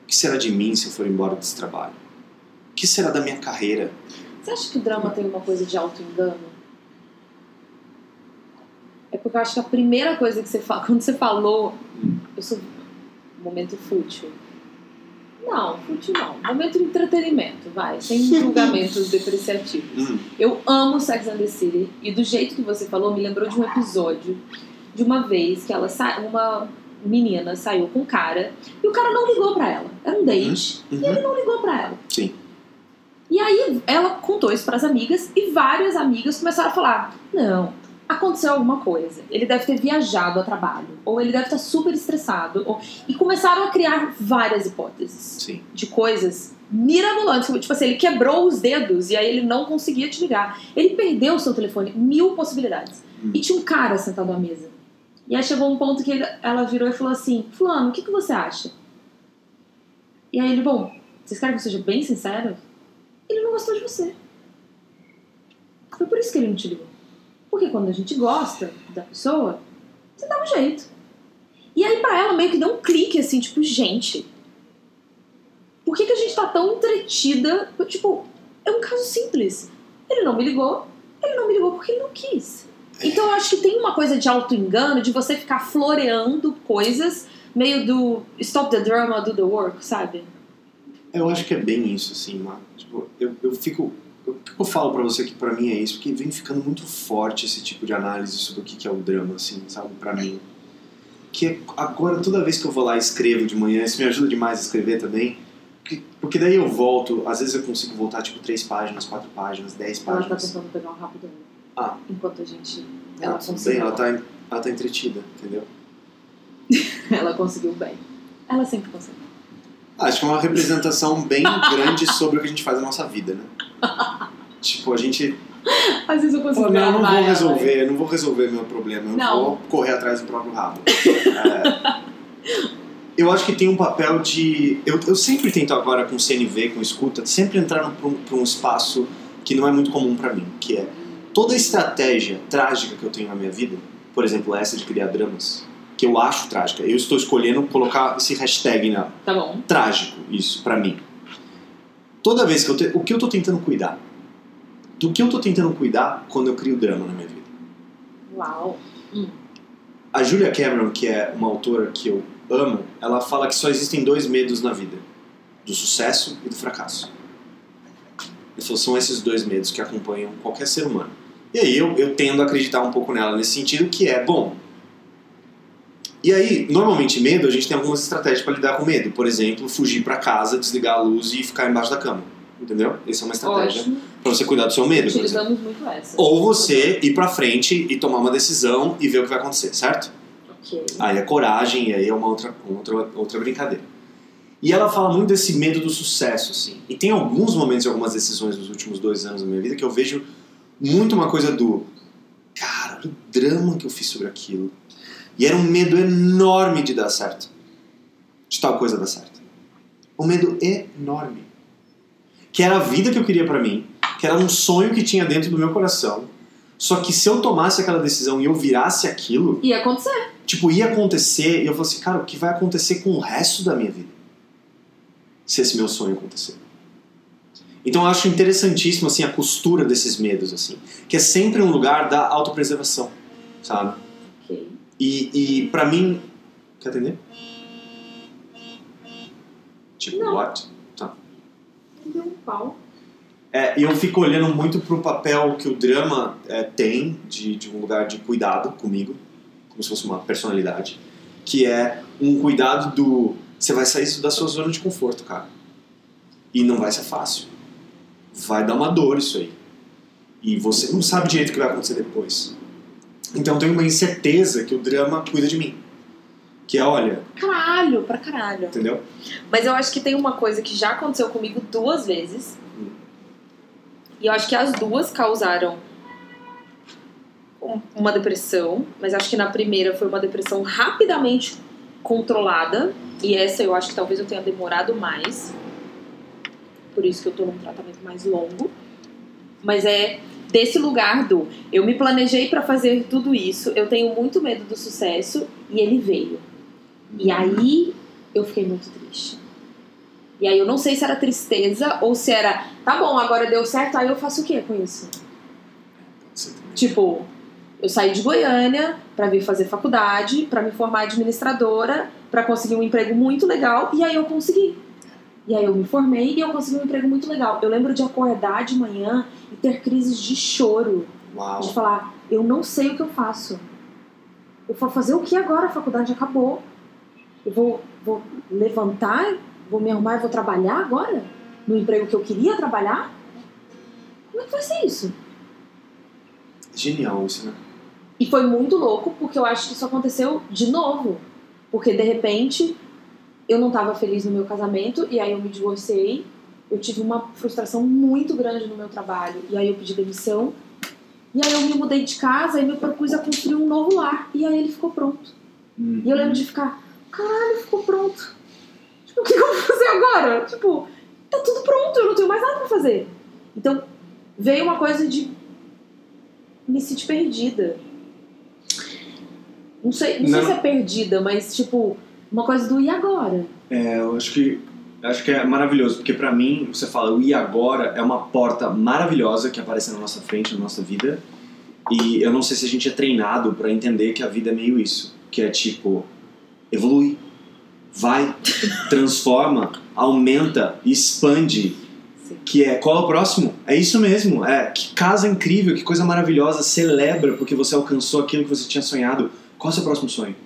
O que será de mim se eu for embora desse trabalho? O que será da minha carreira? Você acha que o drama tem uma coisa de auto-engano? É porque eu acho que a primeira coisa que você fala, quando você falou, eu sou momento fútil. Não, fútil não. Momento de entretenimento, vai, sem (laughs) julgamentos depreciativos. Hum, Eu amo Sex and the City e do jeito que você falou me lembrou de um episódio de uma vez que ela sa... uma menina saiu com um cara e o cara não ligou pra ela. Era um date uhum. e ele não ligou pra ela. Sim. E aí ela contou isso pras amigas e várias amigas começaram a falar: "Não, aconteceu alguma coisa. Ele deve ter viajado a trabalho ou ele deve estar super estressado." Ou... E começaram a criar várias hipóteses Sim. de coisas mirabolantes. Tipo assim, ele quebrou os dedos e aí ele não conseguia te ligar. Ele perdeu o seu telefone, mil possibilidades. Hum. E tinha um cara sentado à mesa. E aí chegou um ponto que ela virou e falou assim: Fulano, o que, que você acha? E aí ele, bom, vocês querem que eu seja bem sincero? Ele não gostou de você. Foi por isso que ele não te ligou. Porque quando a gente gosta da pessoa, você dá um jeito. E aí pra ela meio que deu um clique assim, tipo, gente, por que, que a gente tá tão entretida? Tipo, é um caso simples. Ele não me ligou, ele não me ligou porque ele não quis. Então eu acho que tem uma coisa de auto-engano, de você ficar floreando coisas, meio do stop the drama, do the work, sabe? Eu acho que é bem isso, assim, mano. Tipo, eu, eu fico. Eu, o que eu falo pra você que pra mim é isso? Porque vem ficando muito forte esse tipo de análise sobre o que que é o drama, assim, sabe? Pra mim. Que é, agora, toda vez que eu vou lá e escrevo de manhã, isso me ajuda demais a escrever também. Porque, porque daí eu volto, às vezes eu consigo voltar, tipo, três páginas, quatro páginas, dez Ela tá páginas. tentando pegar um rapidão. Ah. Enquanto a gente. Ah, Ela tudo conseguiu. bem, ela tá, ela tá entretida, entendeu? (laughs) Ela conseguiu bem. Ela sempre consegue. Ah, Acho que é uma representação bem grande sobre o que a gente faz na nossa vida, né? (laughs) Tipo, a gente Às vezes eu consigo Pô, não, eu não vou resolver, eu não vou resolver meu problema, eu Não. vou correr atrás do próprio rabo. (laughs) É, eu acho que tem um papel de. Eu, eu sempre tento agora com CNV, com escuta, sempre entrar para um, pra um espaço que não é muito comum para mim, que é toda estratégia trágica que eu tenho na minha vida, por exemplo, essa de criar dramas, que eu acho trágica, eu estou escolhendo colocar esse hashtag nela Tá bom. trágico isso pra mim. Toda vez que eu te... o que eu tô tentando cuidar? Do que eu tô tentando cuidar quando eu crio drama na minha vida? Uau. A Julia Cameron, que é uma autora que eu amo, ela fala que só existem dois medos na vida: do sucesso e do fracasso. E só são esses dois medos que acompanham qualquer ser humano. E aí eu, eu tendo a acreditar um pouco nela nesse sentido, que é, bom. E aí, normalmente, medo, a gente tem algumas estratégias para lidar com medo. Por exemplo, fugir para casa, desligar a luz e ficar embaixo da cama. Entendeu? Essa é uma estratégia para você cuidar do seu medo. Utilizamos muito essa. Ou você ir pra frente e tomar uma decisão e ver o que vai acontecer, certo? Ok. Aí é coragem, e aí é uma outra, outra, outra brincadeira. E ela fala muito desse medo do sucesso, assim. E tem alguns momentos e algumas decisões dos últimos dois anos da minha vida que eu vejo muito uma coisa do... Cara, olha o drama que eu fiz sobre aquilo. E era um medo enorme de dar certo. De tal coisa dar certo. Um medo enorme. Que era a vida que eu queria pra mim. Que era um sonho que tinha dentro do meu coração. Só que se eu tomasse aquela decisão e eu virasse aquilo, Ia acontecer. tipo, ia acontecer, e eu falei assim, cara, o que vai acontecer com o resto da minha vida? Se esse meu sonho acontecer. Então eu acho interessantíssimo, assim, a costura desses medos, assim. Que é sempre um lugar da autopreservação, sabe? E, e pra mim... Quer atender? Tipo, Não. what? Deu um pau. É, e eu fico olhando muito pro papel que o drama é, tem de, de um lugar de cuidado comigo, como se fosse uma personalidade, que é um cuidado do. Você vai sair da sua zona de conforto, cara. E não vai ser fácil. Vai dar uma dor isso aí. E você não sabe direito o que vai acontecer depois. Então tem uma incerteza que o drama cuida de mim. Que é, olha, Caralho, pra caralho. entendeu? Mas eu acho que tem uma coisa que já aconteceu comigo duas vezes. Hum. E eu acho que as duas causaram um- uma depressão. Mas acho que na primeira foi uma depressão rapidamente controlada. E essa eu acho que talvez eu tenha demorado mais. Por isso que eu tô num tratamento mais longo. Mas é desse lugar do eu me planejei pra fazer tudo isso, eu tenho muito medo do sucesso e ele veio. E aí eu fiquei muito triste. E aí eu não sei se era tristeza ou se era, tá bom, agora deu certo, aí eu faço o que com isso? Tipo, eu saí de Goiânia pra vir fazer faculdade, pra me formar administradora, pra conseguir um emprego muito legal, e aí eu consegui. E aí eu me formei e eu consegui um emprego muito legal. Eu lembro de acordar de manhã e ter crises de choro, Uau. de falar, eu não sei o que eu faço. Eu vou fazer o que agora? A faculdade acabou. Eu vou, vou levantar, vou me arrumar e vou trabalhar agora? No emprego que eu queria trabalhar? Como é que vai ser isso? Genial isso, né? E foi muito louco, porque eu acho que isso aconteceu de novo. Porque de repente eu não estava feliz no meu casamento e aí eu me divorciei. Eu tive uma frustração muito grande no meu trabalho e aí eu pedi demissão. E aí eu me mudei de casa e me propus a construir um novo lar. E aí ele ficou pronto. Uhum. E eu lembro de ficar, caralho, ficou pronto. Tipo, (laughs) o que eu vou fazer agora? Tipo, tá tudo pronto, eu não tenho mais nada pra fazer. Então, veio uma coisa de me sentir perdida. Não sei, não, Não. sei se é perdida, mas tipo, uma coisa do e agora? É, eu acho que acho que é maravilhoso, porque pra mim, você fala o e agora é uma porta maravilhosa que aparece na nossa frente, na nossa vida. E eu não sei se a gente é treinado pra entender que a vida é meio isso, que é tipo evolui, vai, (laughs) transforma, aumenta, expande, Sim. que é qual é o próximo? É isso mesmo, é que casa incrível, que coisa maravilhosa, celebra porque você alcançou aquilo que você tinha sonhado. Qual é o seu próximo sonho?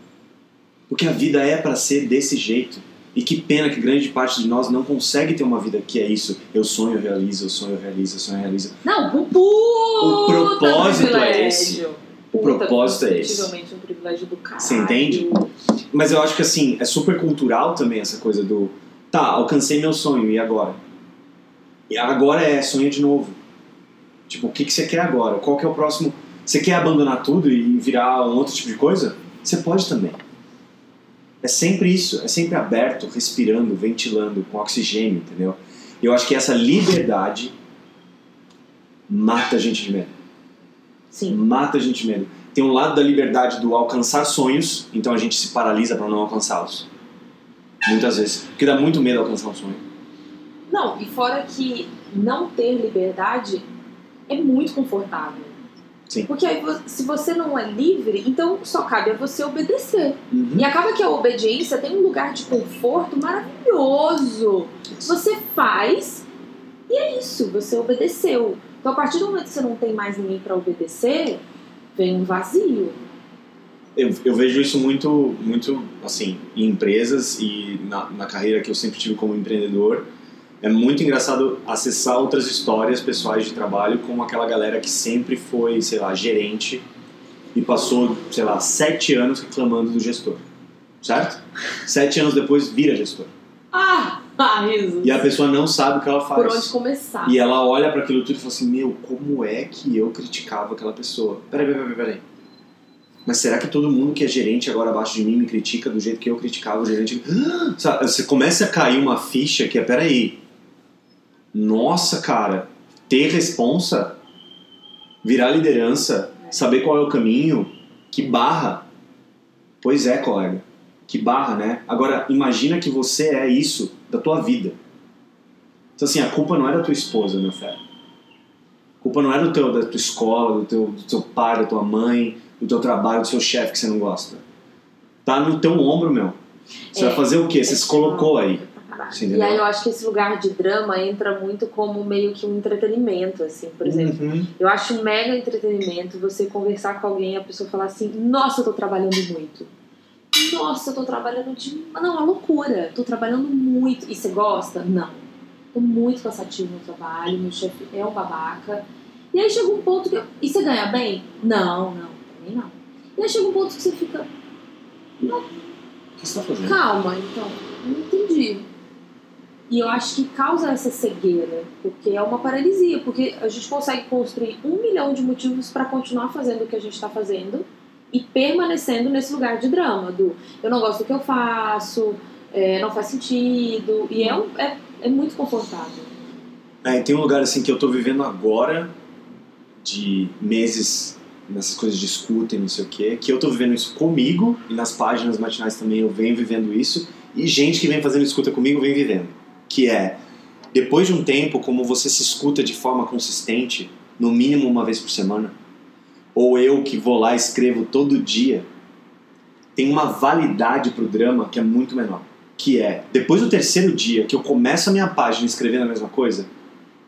Porque a vida é para ser desse jeito. E que pena que grande parte de nós não consegue ter uma vida que é isso. Eu sonho, eu realizo, eu sonho, eu realizo, eu sonho, eu realizo. Não, um puta O propósito é esse. O Puta, propósito é esse. Um privilégio do caralho. Você entende? Mas eu acho que assim, é super cultural também essa coisa do tá, alcancei meu sonho, e agora? E agora é sonho de novo. Tipo, o que, que você quer agora? Qual que é o próximo? Você quer abandonar tudo e virar um outro tipo de coisa? Você pode também. É sempre isso, é sempre aberto, respirando, ventilando, com oxigênio, entendeu? Eu acho que essa liberdade mata a gente de medo Sim. mata a gente de medo. Tem um lado da liberdade do alcançar sonhos, então a gente se paralisa para não alcançá-los. Muitas vezes. Porque dá muito medo alcançar um sonho. Não, e fora que não ter liberdade é muito confortável. Sim. Porque aí, se você não é livre, então só cabe a você obedecer. Uhum. E acaba que a obediência tem um lugar de conforto maravilhoso. Você faz e é isso, você obedeceu. Então, a partir do momento que você não tem mais ninguém para obedecer, vem um vazio. Eu, eu vejo isso muito, muito assim, em empresas e na, na carreira que eu sempre tive como empreendedor. É muito engraçado acessar outras histórias pessoais de trabalho com aquela galera que sempre foi, sei lá, gerente e passou, sei lá, sete anos reclamando do gestor. Certo? Sete anos depois vira gestor. Ah, (laughs) ah risos. E a pessoa não sabe o que ela faz. Por onde começar? E ela olha para aquilo tudo e fala assim: Meu, como é que eu criticava aquela pessoa? Peraí, peraí, peraí, peraí. Mas será que todo mundo que é gerente agora abaixo de mim me critica do jeito que eu criticava o gerente? (gasps) Você começa a cair uma ficha que é: peraí. Nossa, cara, ter responsa, virar liderança, saber qual é o caminho, que barra. Pois é, colega. Que barra, né? Agora, imagina que você é isso da tua vida. Então, assim, a culpa não é da tua esposa, meu fé. A culpa não é do teu, da tua escola, do teu, do teu pai, da tua mãe, do teu trabalho, do seu chefe que você não gosta. Tá no teu ombro, meu. Você É, vai fazer o quê? Você é se colocou aí. Você E aí eu acho que esse lugar de drama entra muito como meio que um entretenimento, assim, por exemplo. Uhum. Eu acho um mega entretenimento você conversar com alguém e a pessoa falar assim, nossa, eu tô trabalhando muito. Nossa, eu tô trabalhando de. Não, é uma loucura. Tô trabalhando muito. E você gosta? Não. Tô muito cansativo no trabalho, meu chefe é um babaca. E aí chega um ponto que. eu- E você ganha bem? Não, não, também não. E aí chega um ponto que você fica. O que você tá fazendo? Calma, então, não entendi. E eu acho que causa essa cegueira, porque é uma paralisia, porque a gente consegue construir um milhão de motivos para continuar fazendo o que a gente está fazendo e permanecendo nesse lugar de drama, do eu não gosto do que eu faço, é, não faz sentido, e é, um- é, é muito confortável. É, tem um lugar assim que eu tô vivendo agora de meses nessas coisas de escuta e não sei o quê, que eu tô vivendo isso comigo e nas páginas matinais também eu venho vivendo isso e gente que vem fazendo escuta comigo vem vivendo, que é depois de um tempo como você se escuta de forma consistente, no mínimo uma vez por semana, ou eu que vou lá e escrevo todo dia, tem uma validade pro drama que é muito menor, que é depois do terceiro dia que eu começo a minha página escrevendo a mesma coisa,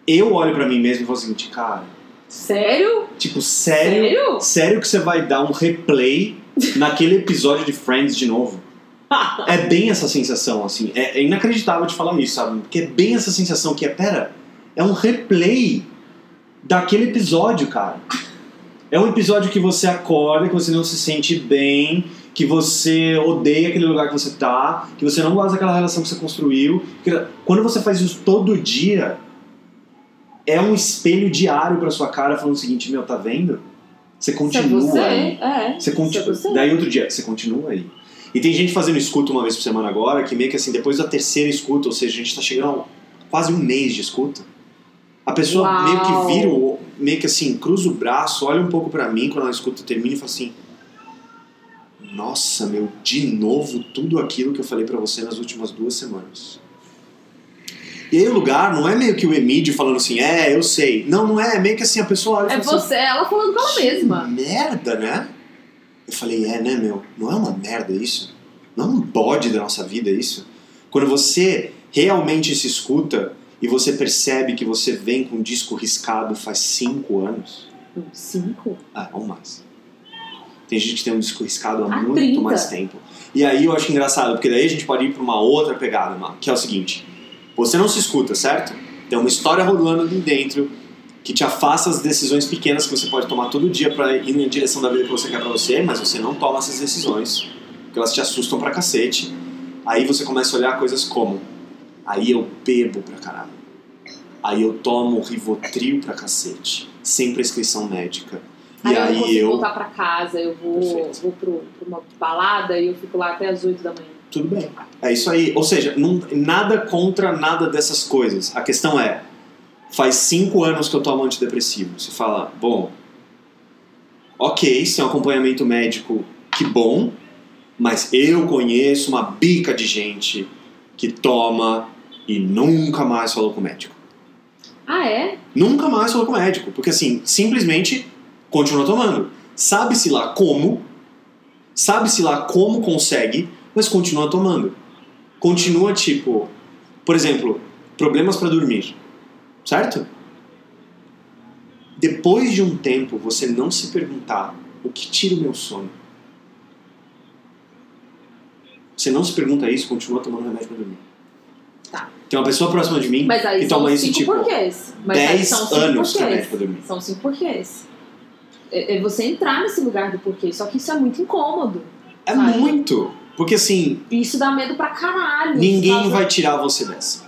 eu olho pra mim mesmo e falo o seguinte, cara, Sério? Tipo, sério? Sério? Sério que você vai dar um replay naquele episódio de Friends de novo? (laughs) É bem essa sensação, assim. É, é inacreditável de falar isso, sabe? Porque é bem essa sensação que é, pera, é um replay daquele episódio, cara. É um episódio que você acorda, que você não se sente bem, que você odeia aquele lugar que você tá, que você não gosta daquela relação que você construiu. Que- Quando você faz isso todo dia, é um espelho diário pra sua cara falando o seguinte, meu, tá vendo? Você é continua você. aí. É. Você continua. É você. Daí outro dia, você continua aí. E tem gente fazendo escuta uma vez por semana agora, que meio que assim, depois da terceira escuta, ou seja, a gente tá chegando a quase um mês de escuta. A pessoa Uau. meio que vira, o, meio que assim, cruza o braço, olha um pouco pra mim quando a escuta termina e fala assim: Nossa, meu, de novo tudo aquilo que eu falei pra você nas últimas duas semanas. E aí o lugar não é meio que o Emílio falando assim, é, eu sei. Não, não é, é meio que assim, a pessoa olha É assim, você, ela falando com ela mesma. merda, né? Eu falei, é, né, meu? Não é uma merda isso? Não é um bode da nossa vida isso? Quando você realmente se escuta e você percebe que você vem com um disco riscado faz cinco anos, Cinco? ah, ou mais. Tem gente que tem um disco riscado há Há muito 30. mais tempo. E aí eu acho engraçado, porque daí a gente pode ir pra uma outra pegada, que é o seguinte: você não se escuta, certo? Tem uma história rolando ali dentro que te afasta das decisões pequenas que você pode tomar todo dia pra ir na direção da vida que você quer pra você, mas você não toma essas decisões, porque elas te assustam pra cacete. Aí você começa a olhar coisas como: aí eu bebo pra caralho. Aí eu tomo Rivotril pra cacete, sem prescrição médica. E Aí, eu aí consigo eu voltar pra casa, eu vou, Perfeito. vou pro, pra uma balada e eu fico lá até as 8 da manhã. Tudo bem. É isso aí. Ou seja, não, nada contra nada dessas coisas. A questão é, faz cinco anos que eu tomo antidepressivo. Você fala, bom, ok, se é um acompanhamento médico, que bom, mas eu conheço uma bica de gente que toma e nunca mais falou com o médico. Ah, é? Nunca mais falou com o médico. Porque assim, simplesmente continua tomando. Sabe-se lá como, sabe-se lá como consegue, mas continua tomando. Continua tipo, por exemplo, problemas para dormir, certo? Depois de um tempo, você não se perguntar o que tira o meu sono. Você não se pergunta isso, continua tomando remédio para dormir. Tá. Tem uma pessoa próxima de mim que toma isso tipo porquês. Mas aí 10 são cinco anos de remédio para dormir. São cinco porquês. É, é você entrar nesse lugar do porquê, só que isso é muito incômodo. É Sabe? muito. Porque assim, isso dá medo pra caralho. ninguém vai tirar você dessa.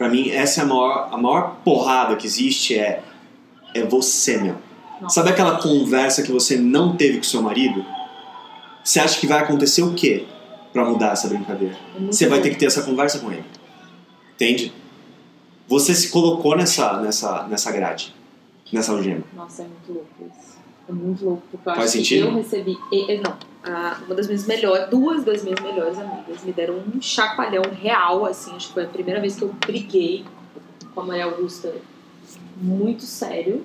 Pra mim, essa é a maior, a maior porrada que existe é, é você, meu. Nossa. Sabe aquela conversa que você não teve com seu marido? Você acha que vai acontecer o quê pra mudar essa brincadeira? Você vai ter que ter essa conversa com ele. Entende? Você se colocou nessa, nessa, nessa grade, nessa algema. Nossa, é muito louco isso. É muito louco, porque eu Faz acho sentido? que eu recebi. Não, a- uma das minhas melhores. Duas das minhas melhores amigas me deram um chacoalhão real, assim. Acho que foi a primeira vez que eu briguei com a Maria Augusta muito sério.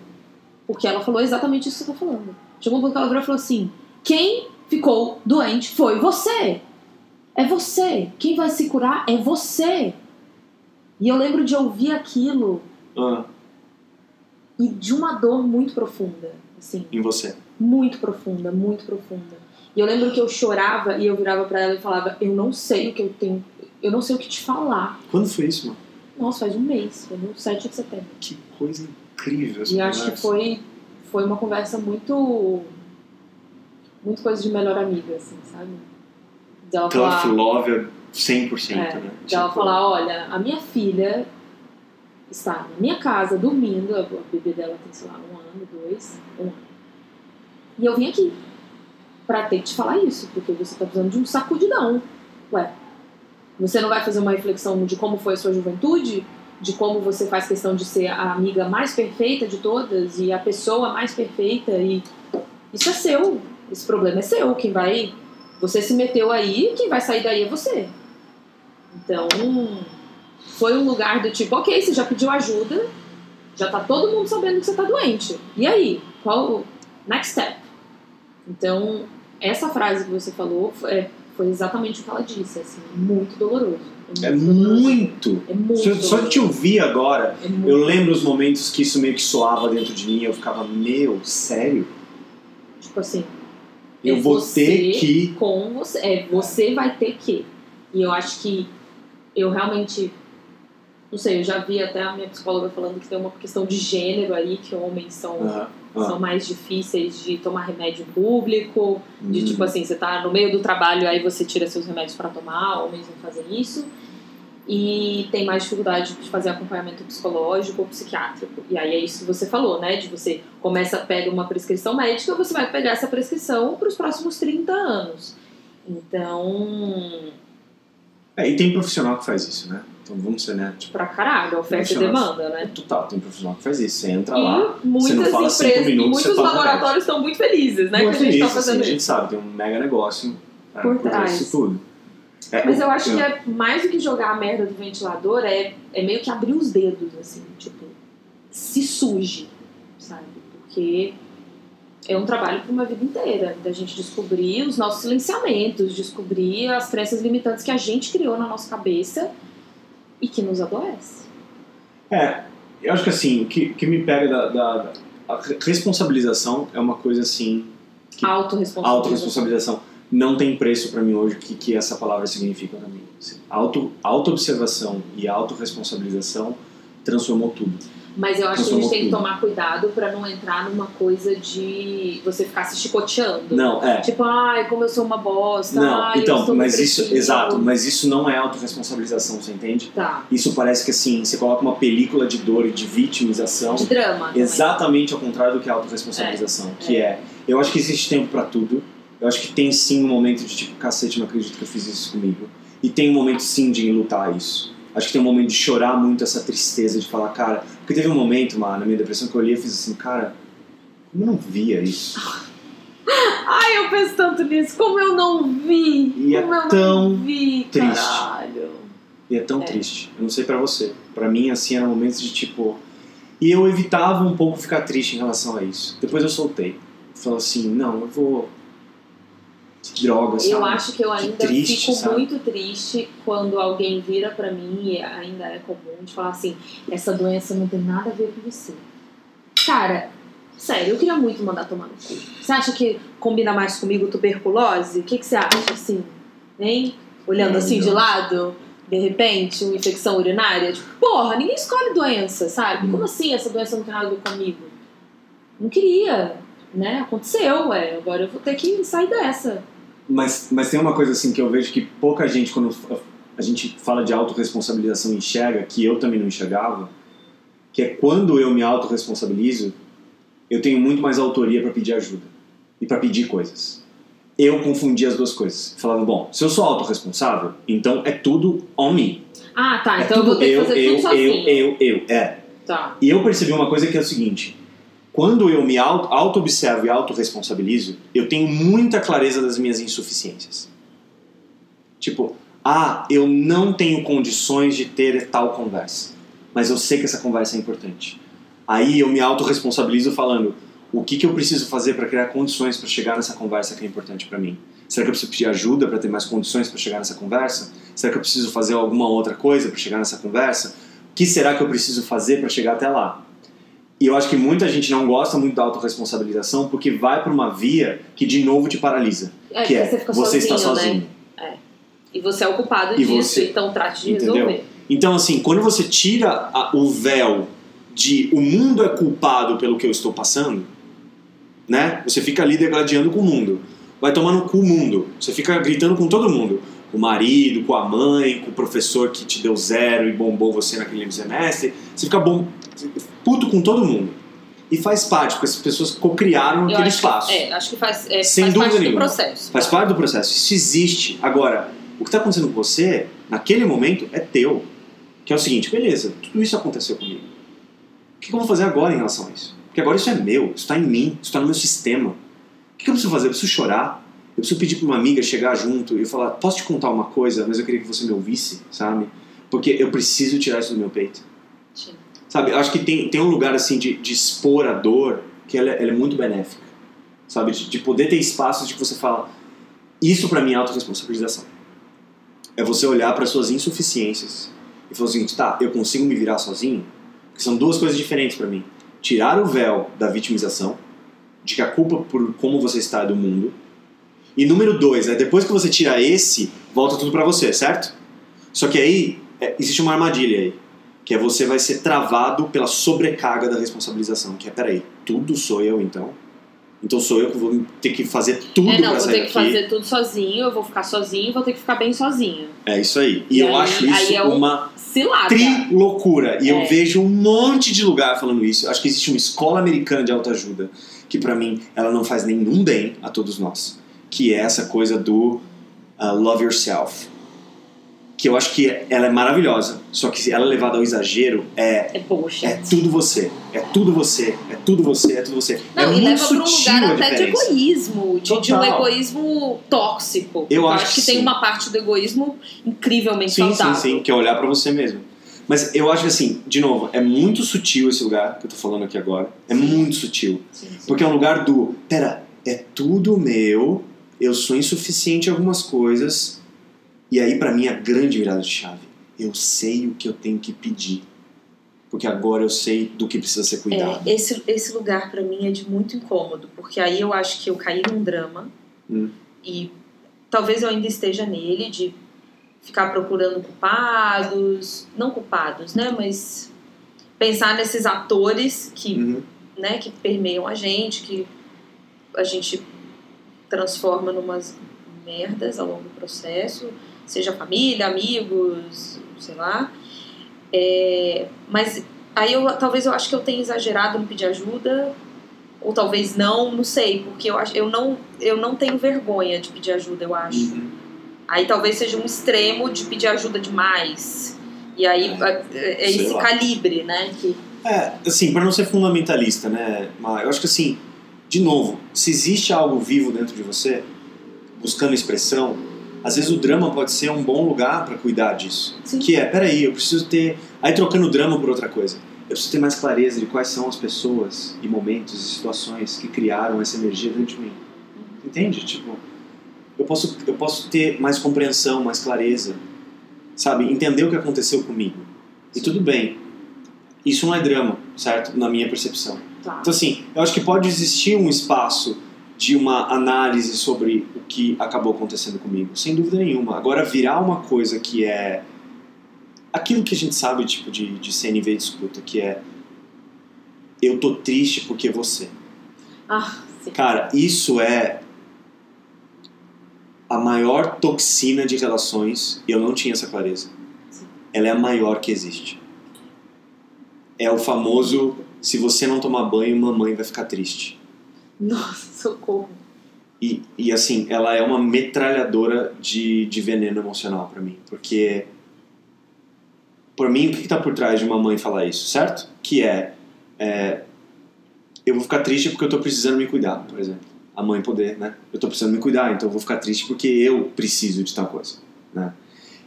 Porque ela falou exatamente isso que você tá falando. Chegou um ponto que ela virou e falou assim: quem ficou doente foi você. É você. Quem vai se curar é você. E eu lembro de ouvir aquilo Ah, e de uma dor muito profunda. Assim, em você. muito profunda, muito profunda. E eu lembro que eu chorava e eu virava pra ela e falava: Eu não sei o que eu tenho, eu não sei o que te falar. Quando foi isso, mano? Nossa, faz um mês, foi no 7 de setembro. Que coisa incrível essa E acho que conversa. foi, foi uma conversa muito. Muito coisa de melhor amiga, assim, sabe? De ela Tough falar. love é 100%, É, né? De ela Tipo, falar: Olha, a minha filha está na minha casa dormindo, a bebê dela tem, sei lá, um ano, dois, um ano. E eu vim aqui pra ter que te falar isso, porque você tá precisando de um sacudidão. Ué, você não vai fazer uma reflexão de como foi a sua juventude? de como você faz questão de ser a amiga mais perfeita de todas e a pessoa mais perfeita e isso é seu. Esse problema é seu. Quem vai. Você se meteu aí, quem vai sair daí é você. Então, foi um lugar do tipo, ok, você já pediu ajuda, já tá todo mundo sabendo que você tá doente. E aí? Qual o next step? Então, essa frase que você falou foi, foi exatamente o que ela disse, assim, muito doloroso. É doloroso. muito. É muito Só, de te ouvir agora, É muito eu lembro os momentos que isso meio que soava dentro de mim. Eu ficava, meu, sério? Tipo assim, Eu É vou você ter que. com você. É, você vai ter que. E eu acho que eu realmente. Não sei, eu já vi até a minha psicóloga falando que tem uma questão de gênero aí, que homens são, são mais difíceis de tomar remédio público. De hum. tipo assim, você tá no meio do trabalho, aí você tira seus remédios pra tomar, homens não fazem isso. E tem mais dificuldade de fazer acompanhamento psicológico ou psiquiátrico. E aí é isso que você falou, né? De você começa, pega uma prescrição médica, você vai pegar essa prescrição para os próximos 30 anos. Então, É, e tem profissional que faz isso, né? Então vamos ser, né? Tipo, pra caralho, oferta e demanda, né? total, tem profissional que faz isso. Você entra lá. E muitas não fala cinco empresas, e minutos, você muitos laboratórios estão muito felizes, né? muito que a gente tá feliz, fazendo assim, isso. A gente sabe, tem um mega negócio é, Por trás trás. disso tudo. É, Mas o- eu acho que é mais do que jogar a merda do ventilador, é, é meio que abrir os dedos, assim, tipo, se suje, sabe? Porque é um trabalho para uma vida inteira, da gente descobrir os nossos silenciamentos, descobrir as crenças limitantes que a gente criou na nossa cabeça e que nos adoece. É, eu acho que assim, o que, que me pega da, da, da- a responsabilização é uma coisa assim, Que- Autoresponsabilidade. autorresponsabilização. Não tem preço pra mim hoje o que, que essa palavra significa pra mim. Assim, auto, auto-observação e autorresponsabilização transformou tudo. Mas eu acho que a gente Transformou tem que tomar cuidado para não entrar numa coisa de você ficar se chicoteando. Não, é. Tipo, ai, como eu sou uma bosta. Não, ai, então, mas isso, exato, mas isso não é autorresponsabilização, você entende? Tá. Isso parece que assim, você coloca uma película de dor e de vitimização De drama. também. exatamente ao contrário do que é autorresponsabilização, que é. eu acho que existe tempo pra tudo. Eu acho que tem sim um momento de tipo, cacete, não acredito que eu fiz isso comigo. E tem um momento sim de lutar isso. Acho que tem um momento de chorar muito essa tristeza, de falar, cara. Porque teve um momento, mano, na minha depressão que eu olhei e fiz assim, cara, como eu não via isso? (laughs) Ai, eu penso tanto nisso. Como eu não vi. E é como eu tão não vi, triste. caralho. E é tão É. triste. Eu não sei pra você. Pra mim, assim, eram momentos de tipo. E eu evitava um pouco ficar triste em relação a isso. Depois eu soltei. Falei assim, não, eu vou. Que droga, sabe? Eu acho que eu ainda triste, fico sabe? muito triste quando alguém vira pra mim, e ainda é comum, de falar assim: essa doença não tem nada a ver com você. Cara, sério, eu queria muito mandar tomar no cu. Você acha que combina mais comigo tuberculose? O que, que você acha, assim? Hein? Olhando Não, assim de não. lado, de repente, uma infecção urinária? Tipo, porra, ninguém escolhe doença, sabe? Hum. Como assim essa doença não tem nada a ver comigo? Não queria, né? Aconteceu, ué. Agora eu vou ter que sair dessa. Mas, mas tem uma coisa assim que eu vejo que pouca gente, quando a gente fala de autorresponsabilização, enxerga, que eu também não enxergava, que é quando eu me autorresponsabilizo, eu tenho muito mais autoria para pedir ajuda e para pedir coisas. Eu confundia as duas coisas. Falava, bom, se eu sou autorresponsável, então é tudo on me. Ah, tá. É Então eu vou ter que fazer eu, tudo sozinho. eu, eu, eu, é. Tá. E eu percebi uma coisa que é o seguinte: quando eu me auto- auto-observo e autorresponsabilizo, eu tenho muita clareza das minhas insuficiências. Tipo, ah, eu não tenho condições de ter tal conversa, mas eu sei que essa conversa é importante. Aí eu me autorresponsabilizo falando: o que, que eu preciso fazer para criar condições para chegar nessa conversa que é importante para mim? Será que eu preciso pedir ajuda para ter mais condições para chegar nessa conversa? Será que eu preciso fazer alguma outra coisa para chegar nessa conversa? O que será que eu preciso fazer para chegar até lá? E eu acho que muita gente não gosta muito da autorresponsabilização porque vai para uma via que de novo te paralisa, É, que é você fica você está sozinho, sozinho. Né? E você é o culpado E disso, você- então trate de Entendeu? resolver. Então assim, quando você tira a- o véu de o mundo é culpado pelo que eu estou passando, né? Você fica ali degladiando com o mundo. Vai tomando cu o mundo. Você fica gritando com todo mundo. Com o marido, com a mãe, com o professor que te deu zero e bombou você naquele semestre. Você fica bom, puto com todo mundo. E faz parte, porque as pessoas cocriaram aquele espaço. Que, é, acho que faz, é, Sem faz dúvida parte nenhuma. do processo. Faz parte do processo. Isso existe. Agora, o que está acontecendo com você, naquele momento, é teu. Que é o seguinte, beleza, tudo isso aconteceu comigo. O que eu vou fazer agora em relação a isso? Porque agora isso é meu, isso está em mim, isso está no meu sistema. O que eu preciso fazer? Eu preciso chorar? Eu preciso pedir para uma amiga chegar junto e falar: posso te contar uma coisa, mas eu queria que você me ouvisse, sabe? Porque eu preciso tirar isso do meu peito. Sim. Sabe? Acho que tem, tem um lugar assim de, de expor a dor que ela, é- ela é muito benéfica. Sabe? De, de poder ter espaços de que você fala: isso para mim é autorresponsabilização. É você olhar para suas insuficiências e falar o seguinte: tá, eu consigo me virar sozinho? Porque são duas coisas diferentes para mim. Tirar o véu da vitimização, de que a culpa por como você está é do mundo. E número dois, é depois que você tira esse, volta tudo para você, certo? Só que aí é, existe uma armadilha aí, que é você vai ser travado pela sobrecarga da responsabilização, que é, peraí, tudo sou eu então? Então sou eu que vou ter que fazer tudo É, não, pra vou ter que fazer tudo sozinho, eu vou ficar sozinho, vou ter que ficar bem sozinho. É isso aí. E, E eu aí- acho isso é um- uma Cilada. tri loucura. E eu É. vejo um monte de lugar falando isso. Eu acho que existe uma escola americana de autoajuda que pra mim ela não faz nenhum bem a todos nós, que é essa coisa do uh, love yourself. Que eu acho que ela é maravilhosa, só que se ela é levada ao exagero é É bullshit. é tudo você, é tudo você, é tudo você, é tudo você. Não, é e leva pra um lugar até de egoísmo, de, de um egoísmo tóxico. Eu acho acho que tem uma parte do egoísmo incrivelmente Sim, saudável. sim, sim, que é olhar pra você mesmo. Mas eu acho que assim, de novo, é muito sutil esse lugar que eu tô falando aqui agora. É muito sutil. Sim. Porque é um lugar do, pera, é tudo meu, eu sou insuficiente em algumas coisas, e aí pra mim a grande virada de chave. Eu sei o que eu tenho que pedir. Porque agora eu sei do que precisa ser cuidado. É, esse, esse lugar pra mim é de muito incômodo, porque aí eu acho que eu caí num drama Hum. e talvez eu ainda esteja nele de ficar procurando culpados, não culpados, né, mas pensar nesses atores que, Uhum. né, que permeiam a gente, que a gente transforma numas merdas ao longo do processo, seja família, amigos, sei lá. É, mas aí eu talvez eu acho que eu tenha exagerado no pedir ajuda ou talvez não, não sei, porque eu acho eu não eu não tenho vergonha de pedir ajuda, eu acho. Uhum. Aí talvez seja um extremo de pedir ajuda demais. E aí é, é esse lá. calibre, né, que É, assim, para não ser fundamentalista, né? Mas eu acho que assim, de novo, se existe algo vivo dentro de você, buscando expressão, às vezes o drama pode ser um bom lugar para cuidar disso. Sim. Que é, peraí, eu preciso ter. Aí trocando o drama por outra coisa. Eu preciso ter mais clareza de quais são as pessoas e momentos e situações que criaram essa energia dentro de mim. Entende? Tipo, eu posso, eu posso ter mais compreensão, mais clareza, sabe? Entender o que aconteceu comigo. E tudo bem. Isso não é drama, certo? Na minha percepção. tá. Então, assim, eu acho que pode existir um espaço de uma análise sobre o que acabou acontecendo comigo, sem dúvida nenhuma. Agora, virar uma coisa que é aquilo que a gente sabe, tipo, de, de CNV de escuta, que é eu tô triste porque você. Ah, sim. Cara, isso é a maior toxina de relações e eu não tinha essa clareza. Sim. Ela é a maior que existe. É o famoso se você não tomar banho, mamãe vai ficar triste. Nossa, socorro. E, e assim, ela é uma metralhadora de, de veneno emocional pra mim. Porque, por mim, o que, que tá por trás de uma mãe falar isso, certo? Que é, é, eu vou ficar triste porque eu tô precisando me cuidar, por exemplo. A mãe poder, né? Eu tô precisando me cuidar, então eu vou ficar triste porque eu preciso de tal coisa, né?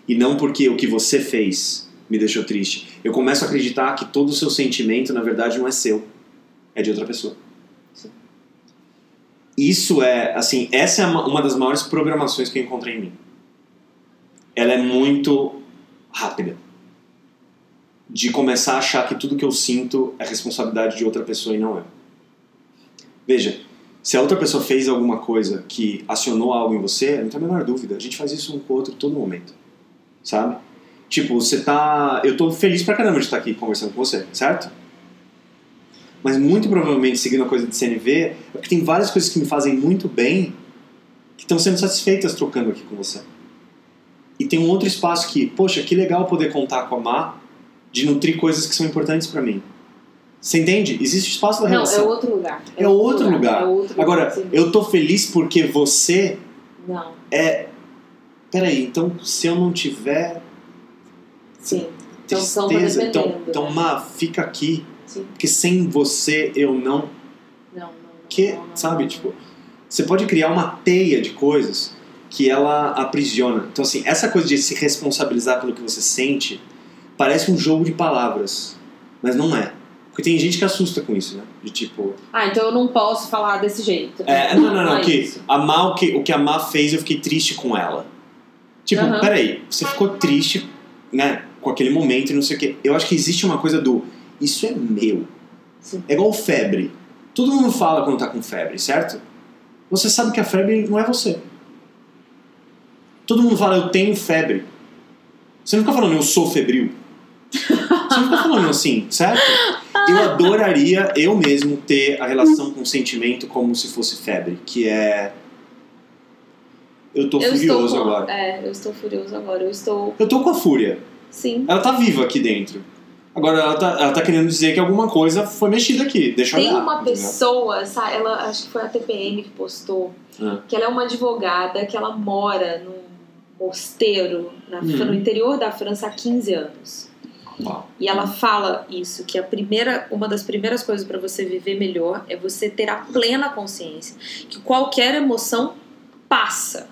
E não porque o que você fez me deixou triste. Eu começo a acreditar que todo o seu sentimento, na verdade, não é seu, é de outra pessoa isso é, assim, essa é uma das maiores programações que eu encontrei em mim. Ela é muito rápida. De começar a achar que tudo que eu sinto é responsabilidade de outra pessoa e não eu. Veja, se a outra pessoa fez alguma coisa que acionou algo em você, não tem a menor dúvida. A gente faz isso um com o outro todo momento. Sabe? Tipo, você tá. Eu tô feliz pra caramba de estar aqui conversando com você, certo? Mas muito provavelmente, seguindo a coisa de CNV, é porque tem várias coisas que me fazem muito bem que estão sendo satisfeitas trocando aqui com você. E tem um outro espaço que, poxa, que legal poder contar com a Má de nutrir coisas que são importantes pra mim. Você entende? Existe espaço da Não, é relação. outro lugar. É outro lugar. É outro Agora, lugar. eu tô feliz porque você Não, é. Peraí, então se eu não tiver. sim. Então, tristeza. Então, então né? Ma, fica aqui, Sim. porque sem você eu não. Não, não, não. Que, não, não, sabe, não. tipo, você pode criar uma teia de coisas que ela aprisiona. Então, assim, essa coisa de se responsabilizar pelo que você sente parece um jogo de palavras, mas não é. Porque tem gente que assusta com isso, né? De tipo, Ah, então eu não posso falar desse jeito. É, não, não, não. é que isso. a Má, o, que, o que a Má fez, eu fiquei triste com ela. Tipo, Aham. peraí, você ficou triste, né? Com aquele momento e não sei o quê. Eu acho que existe uma coisa do. Isso é meu. Sim. É igual febre. Todo mundo fala quando tá com febre, certo? Você sabe que a febre não é você. Todo mundo fala, eu tenho febre. Você não fica falando, eu sou febril. Você não fica falando assim, certo? Eu adoraria eu mesmo ter a relação com o sentimento como se fosse febre, que é. Eu tô Eu furioso com- agora. É, eu estou furioso agora. Eu estou. Eu tô com a fúria. Sim. Ela tá viva aqui dentro. Agora ela tá, ela tá querendo dizer que alguma coisa foi mexida aqui. Deixa eu Tem olhar. uma pessoa, sabe, ela acho que foi a TPM que postou, Ah. que ela é uma advogada que ela mora num mosteiro na- Hum. no interior da França há 15 anos. Uau. E ela fala isso, que a primeira, uma das primeiras coisas para você viver melhor é você ter a plena consciência que qualquer emoção passa.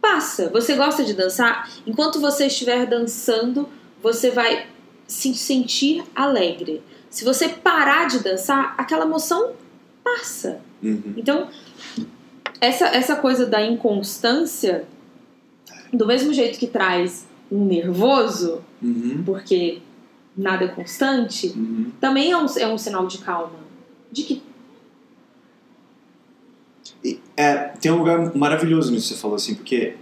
Passa. Você gosta de dançar? Enquanto você estiver dançando, você vai se sentir alegre. Se você parar de dançar, aquela emoção passa. Uhum. Então, essa, essa coisa da inconstância, do mesmo jeito que traz um nervoso, Uhum. porque nada é constante, Uhum. também é um, é um sinal de calma. De que é, tem um lugar maravilhoso nisso que você falou assim, porque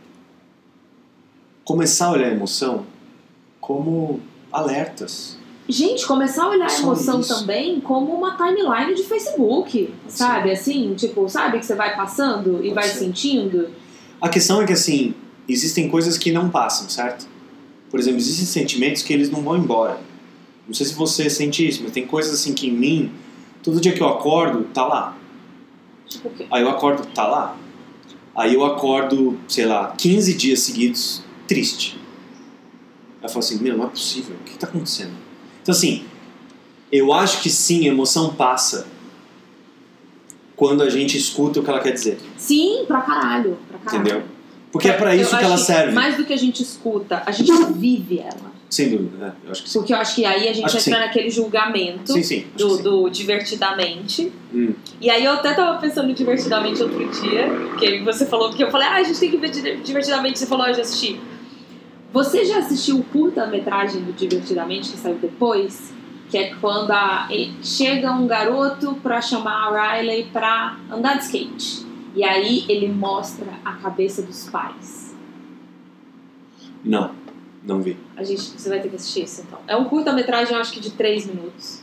começar a olhar a emoção como alertas. Gente, começar a olhar a Só emoção isso. também como uma timeline de Facebook, Sim. sabe? Assim, tipo, sabe que você vai passando e Pode vai ser. sentindo? A questão é que assim, existem coisas que não passam, certo? Por exemplo, existem sentimentos que eles não vão embora. Não sei se você sente isso, mas tem coisas assim que em mim, todo dia que eu acordo, tá lá. Tipo, o quê? Aí eu acordo, tá lá. Aí eu acordo, sei lá, 15 dias seguidos, triste. Aí eu falo assim, meu, não é possível, o que tá acontecendo? Então assim, eu acho que sim, a emoção passa quando a gente escuta o que ela quer dizer, Sim, pra caralho. Pra caralho. entendeu? Porque é pra Eu isso que ela serve. Mais do que a gente escuta, a gente vive ela. Sem dúvida, né? Eu acho que sim. Porque eu acho que aí a gente Acho entra naquele julgamento Sim, sim. do, do divertidamente. Hum. E aí eu até tava pensando divertidamente outro dia, que você falou, porque eu falei, ah, a gente tem que ver di- divertidamente, você falou, ah, eu já assisti. Você já assistiu o curta-metragem do Divertidamente que saiu depois? Que é quando a- chega um garoto pra chamar a Riley pra andar de skate. E aí ele mostra a cabeça dos pais. Não, não vi. A gente, você vai ter que assistir isso então. É um curta-metragem, acho que de 3 minutos.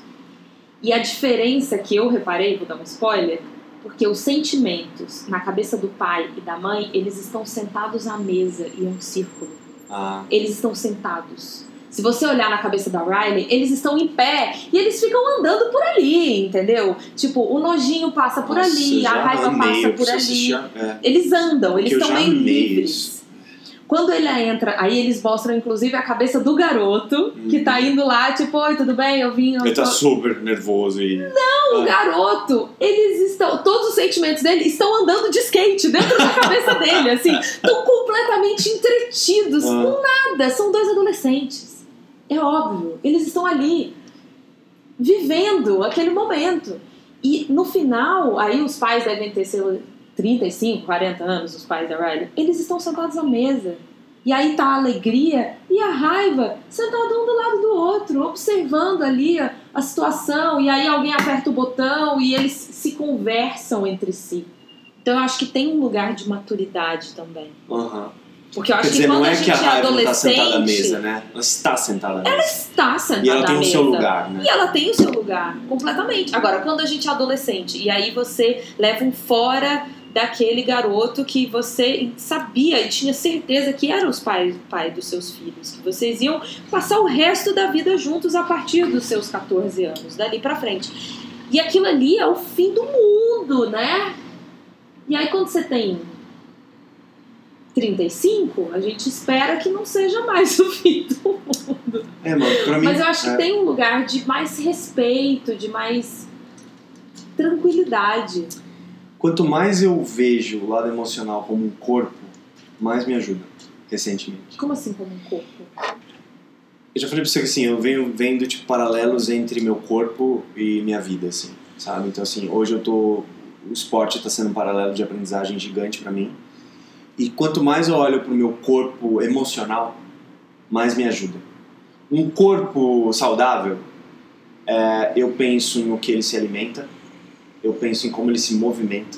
E a diferença que eu reparei, vou dar um spoiler, porque os sentimentos na cabeça do pai e da mãe, eles estão sentados à mesa e é um círculo. Ah, Eles estão sentados. Se você olhar na cabeça da Riley, eles estão em pé e eles ficam andando por ali, entendeu? Tipo, o nojinho passa por nossa, ali, a raiva passa por ali. é. Eles andam, eles estão meio livres. isso. Quando ele entra, aí eles mostram inclusive a cabeça do garoto que tá indo lá, tipo, oi, tudo bem? Eu vim. Eu Uhum. Ele tá tô- super nervoso e. O garoto, eles estão. Todos os sentimentos dele estão andando de skate dentro da cabeça dele, assim. Estão (laughs) completamente entretidos Ah. com nada. São dois adolescentes. É óbvio. Eles estão ali vivendo aquele momento. E no final, aí os pais devem ter, lá, 35, 40 anos, os pais da Riley. Eles estão sentados à mesa. E aí tá a alegria e a raiva sentado um do lado do outro, observando ali a, a situação. E aí alguém aperta o botão e eles se conversam entre si. Então eu acho que tem um lugar de maturidade também. Aham. Porque eu acho Quer dizer, que quando não a é gente que a é raiva não tá sentada à adolescente, mesa, né? Ela está sentada à mesa. está sentada E ela tem o seu lugar, né? E ela tem o seu lugar, completamente. Agora, quando a gente é adolescente e aí você leva um fora daquele garoto que você sabia e tinha certeza que eram os pais pai dos seus filhos, que vocês iam passar o resto da vida juntos a partir dos seus 14 anos, dali pra frente. E aquilo ali é o fim do mundo, né? E aí quando você tem 35, a gente espera que não seja mais (laughs) o fim do mundo. É, mano, pra mim. Mas eu acho que é. tem um lugar de mais respeito, de mais tranquilidade. Quanto mais eu vejo o lado emocional como um corpo, mais me ajuda, recentemente. Como assim como um corpo? Eu já falei pra você que assim, eu venho vendo tipo, paralelos entre meu corpo e minha vida, assim, sabe? Então, assim, hoje eu tô. O esporte tá sendo um paralelo de aprendizagem gigante pra mim. E quanto mais eu olho pro meu corpo emocional, mais me ajuda. Um corpo saudável, é, eu penso no que ele se alimenta, eu penso em como ele se movimenta,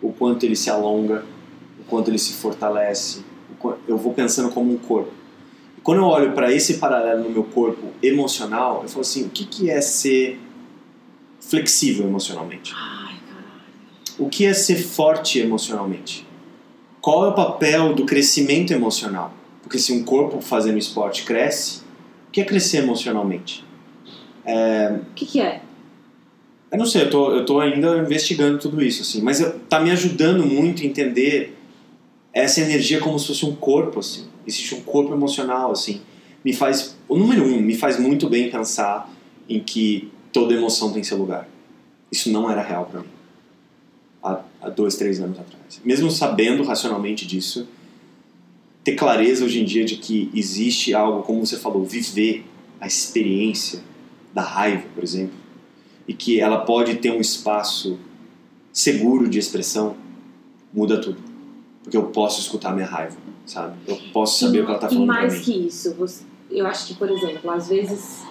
o quanto ele se alonga, o quanto ele se fortalece. Eu vou pensando como um corpo. E quando eu olho para esse paralelo no meu corpo emocional, eu falo assim: o que, que é ser flexível emocionalmente? O que é ser forte emocionalmente? Qual é o papel do crescimento emocional? Porque se um corpo fazendo esporte cresce, o que é crescer emocionalmente? O que, que é? Eu não sei, eu tô, eu tô ainda investigando tudo isso, assim, mas eu- tá me ajudando muito a entender essa energia como se fosse um corpo, assim. Existe um corpo emocional, assim. Me faz, o número um, me faz muito bem pensar em que toda emoção tem seu lugar. Isso não era real para mim. Há, há dois, três anos atrás. Mesmo sabendo racionalmente disso, ter clareza hoje em dia de que existe algo, como você falou, viver a experiência da raiva, por exemplo, e que ela pode ter um espaço seguro de expressão, muda tudo. Porque eu posso escutar minha raiva, sabe? Eu posso saber e, o que ela tá e falando pra mais que isso, você- eu acho que, por exemplo, às vezes.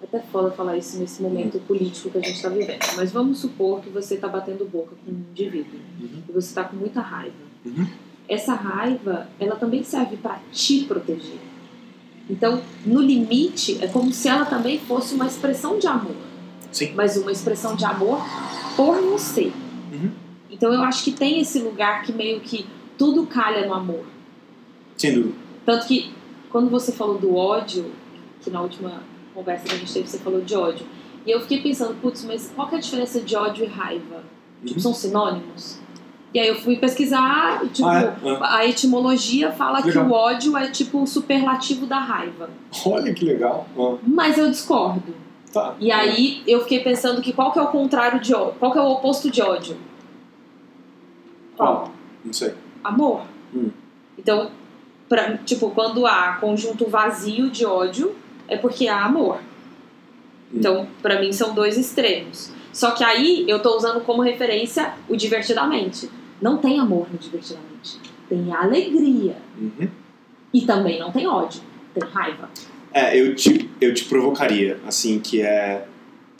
É até foda falar isso nesse momento político que a gente está vivendo. Mas vamos supor que você está batendo boca com um indivíduo Uhum. e você está com muita raiva. Uhum. Essa raiva, ela também serve para te proteger. Então, no limite, é como se ela também fosse uma expressão de amor. Sim. Mas uma expressão de amor por você. Uhum. Então, eu acho que tem esse lugar que meio que tudo calha no amor. Sem dúvida. Tanto que quando você falou do ódio, que na última conversa que a gente teve você falou de ódio, e eu fiquei pensando, putz, mas qual que é a diferença de ódio e raiva? Tipo, Uhum. são sinônimos? E aí eu fui pesquisar, tipo, Ah, é? Ah. a etimologia fala que Legal. o ódio é tipo o superlativo da raiva. Olha que legal. Ah, Mas eu discordo. tá. E aí eu fiquei pensando que qual que é o contrário de ódio? Qual que é o oposto de ódio? Qual? Não sei. amor. Hum. Então, pra, tipo, quando há conjunto vazio de ódio, é porque há amor. Hum. Então, pra mim, são dois extremos. Só que aí eu tô usando como referência o divertidamente. Não tem amor no divertidamente. Tem alegria. Uhum. E também não tem ódio. Tem raiva. É, eu te, eu te provocaria, assim, que é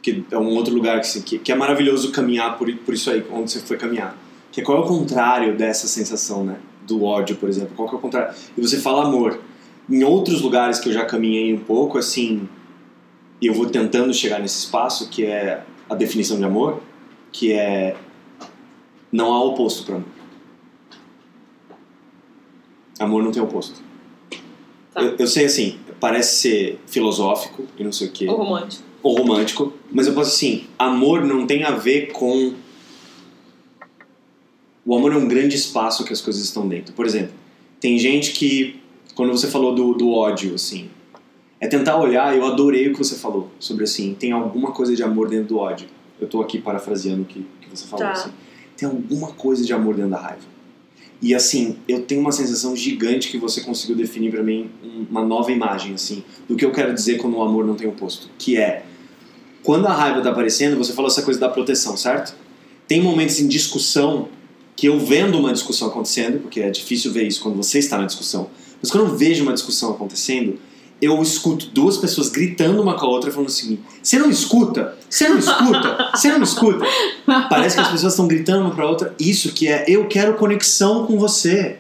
que é um outro lugar assim, que, que é maravilhoso caminhar por, por isso aí, onde você foi caminhar. Que é qual é o contrário dessa sensação, né? Do ódio, por exemplo. Qual que é o contrário? E você fala amor. Em outros lugares que eu já caminhei um pouco, assim, e eu vou tentando chegar nesse espaço, que é a definição de amor, que é não há oposto para amor. Amor não tem oposto. Tá. Eu, eu sei, assim, parece ser filosófico e não sei o quê Ou romântico. ou romântico, mas eu posso assim, amor não tem a ver com o amor é um grande espaço que as coisas estão dentro. Por exemplo, tem gente que quando você falou do, do ódio, assim, é tentar olhar. Eu adorei o que você falou sobre assim, tem alguma coisa de amor dentro do ódio. Eu tô aqui parafraseando o que, que você falou. Tá. Assim, tem alguma coisa de amor dentro da raiva. E assim, eu tenho uma sensação gigante que você conseguiu definir para mim um- uma nova imagem assim do que eu quero dizer quando o amor não tem oposto, que é quando a raiva tá aparecendo, você falou essa coisa da proteção, certo? Tem momentos em discussão que eu vendo uma discussão acontecendo, porque é difícil ver isso quando você está na discussão, mas quando eu vejo uma discussão acontecendo, eu escuto duas pessoas gritando uma com a outra falando seguinte: você não escuta? Você não escuta? Você não escuta? Parece que as pessoas estão gritando uma para outra. Isso que é eu quero conexão com você.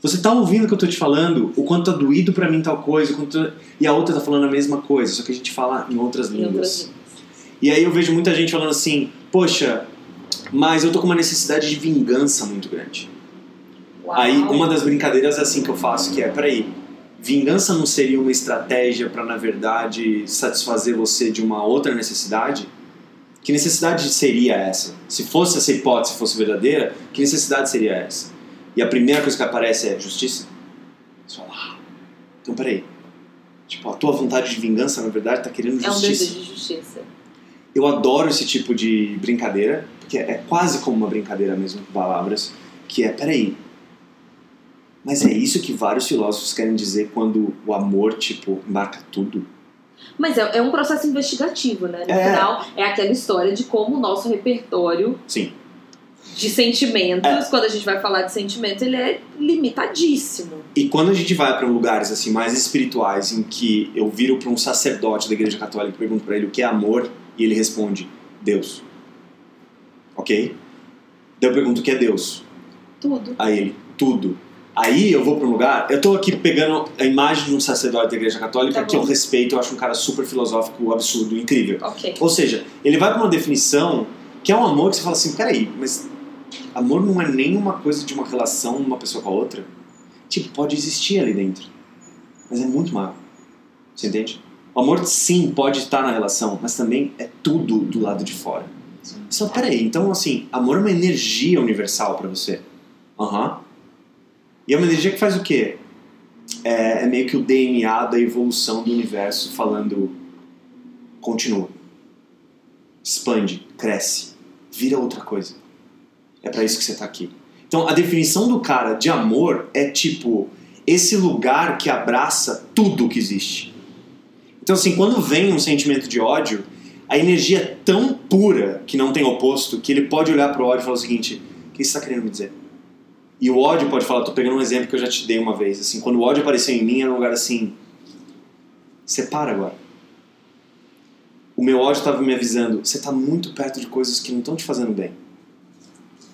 Você tá ouvindo o que eu tô te falando? O quanto tá doído pra mim tal coisa, quanto... e a outra tá falando a mesma coisa, só que a gente fala em outras Em línguas. outras línguas. E aí eu vejo muita gente falando assim: "Poxa, mas eu tô com uma necessidade de vingança muito grande". Uau. Aí uma das brincadeiras é assim que eu faço, que é, peraí, vingança não seria uma estratégia para na verdade satisfazer você de uma outra necessidade? Que necessidade seria essa? Se fosse essa hipótese fosse verdadeira, que necessidade seria essa? e a primeira coisa que aparece é justiça, você fala, ah, então peraí. Tipo, a tua vontade de vingança, na verdade, tá querendo É um justiça. desejo de justiça. Eu adoro esse tipo de brincadeira, porque é quase como uma brincadeira mesmo com palavras, que é, peraí, mas é isso que vários filósofos querem dizer quando o amor, tipo, marca tudo? Mas é, é um processo investigativo, né? No É. final, é aquela história de como o nosso repertório Sim. de sentimentos, É. quando a gente vai falar de sentimento, ele é limitadíssimo. E quando a gente vai para lugares assim mais espirituais, em que eu viro para um sacerdote da Igreja Católica e pergunto para ele o que é amor, e ele responde Deus. Ok? Daí eu pergunto o que é Deus. Tudo. A ele, tudo. Aí eu vou para um lugar, eu tô aqui pegando a imagem de um sacerdote da Igreja Católica Tá que eu respeito, eu acho um cara super filosófico, absurdo, incrível. Ok. Ou seja, ele vai para uma definição que é um amor que você fala assim, peraí, mas amor não é nem uma coisa de uma relação uma pessoa com a outra? Tipo, pode existir ali dentro, mas é muito maior. Você entende? O amor sim pode estar na relação, mas também é tudo do lado de fora. Só peraí, então assim, amor é uma energia universal para você. Aham. E é uma energia que faz o quê? É, é meio que o DNA da evolução do universo falando continua. Expande, cresce, vira outra coisa. É para isso que você tá aqui. Então, a definição do cara de amor é tipo esse lugar que abraça tudo que existe. Então, assim, quando vem um sentimento de ódio, a energia é tão pura que não tem oposto que ele pode olhar pro ódio e falar o seguinte: o que você está querendo me dizer? E o ódio pode falar, tô pegando um exemplo que eu já te dei uma vez, assim, quando o ódio apareceu em mim era um lugar assim, separa agora. O meu ódio estava me avisando, você está muito perto de coisas que não estão te fazendo bem.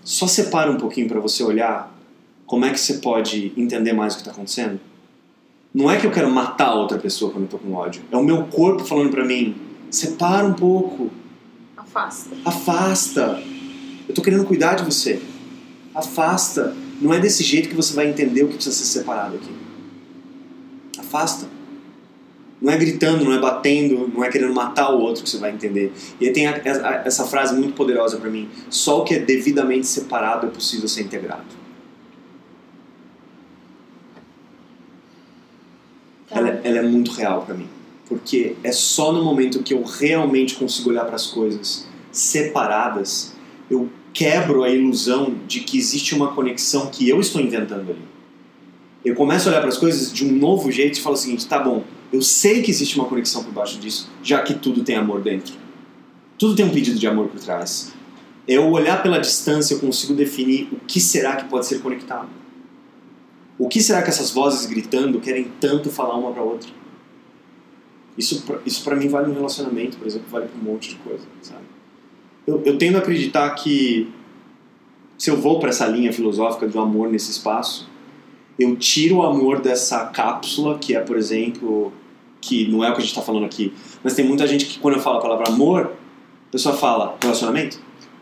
Só separa um pouquinho para você olhar como é que você pode entender mais o que está acontecendo. Não é que eu quero matar outra pessoa quando eu tô com ódio, é o meu corpo falando para mim, separa um pouco, Afasta. afasta. Eu tô querendo cuidar de você. Afasta. Não é desse jeito que você vai entender o que precisa ser separado aqui. Afasta. Não é gritando, não é batendo, não é querendo matar o outro que você vai entender. E aí tem a- a- essa frase muito poderosa para mim: só o que é devidamente separado é possível ser integrado. Ela, é- ela é muito real para mim. Porque é só no momento que eu realmente consigo olhar para as coisas separadas, eu quebro a ilusão de que existe uma conexão que eu estou inventando ali. Eu começo a olhar para as coisas de um novo jeito e falo o seguinte: tá bom, eu sei que existe uma conexão por baixo disso, já que tudo tem amor dentro. Tudo tem um pedido de amor por trás. Eu olhar pela distância, eu consigo definir o que será que pode ser conectado. O que será que essas vozes gritando querem tanto falar uma para outra? Isso, isso para mim vale no relacionamento, por exemplo, vale para um monte de coisa, sabe? Eu, eu tendo a acreditar que se eu vou para essa linha filosófica do amor nesse espaço, eu tiro o amor dessa cápsula que é, por exemplo, que não é o que a gente está falando aqui, mas tem muita gente que quando eu falo a palavra amor, a pessoa fala relacionamento,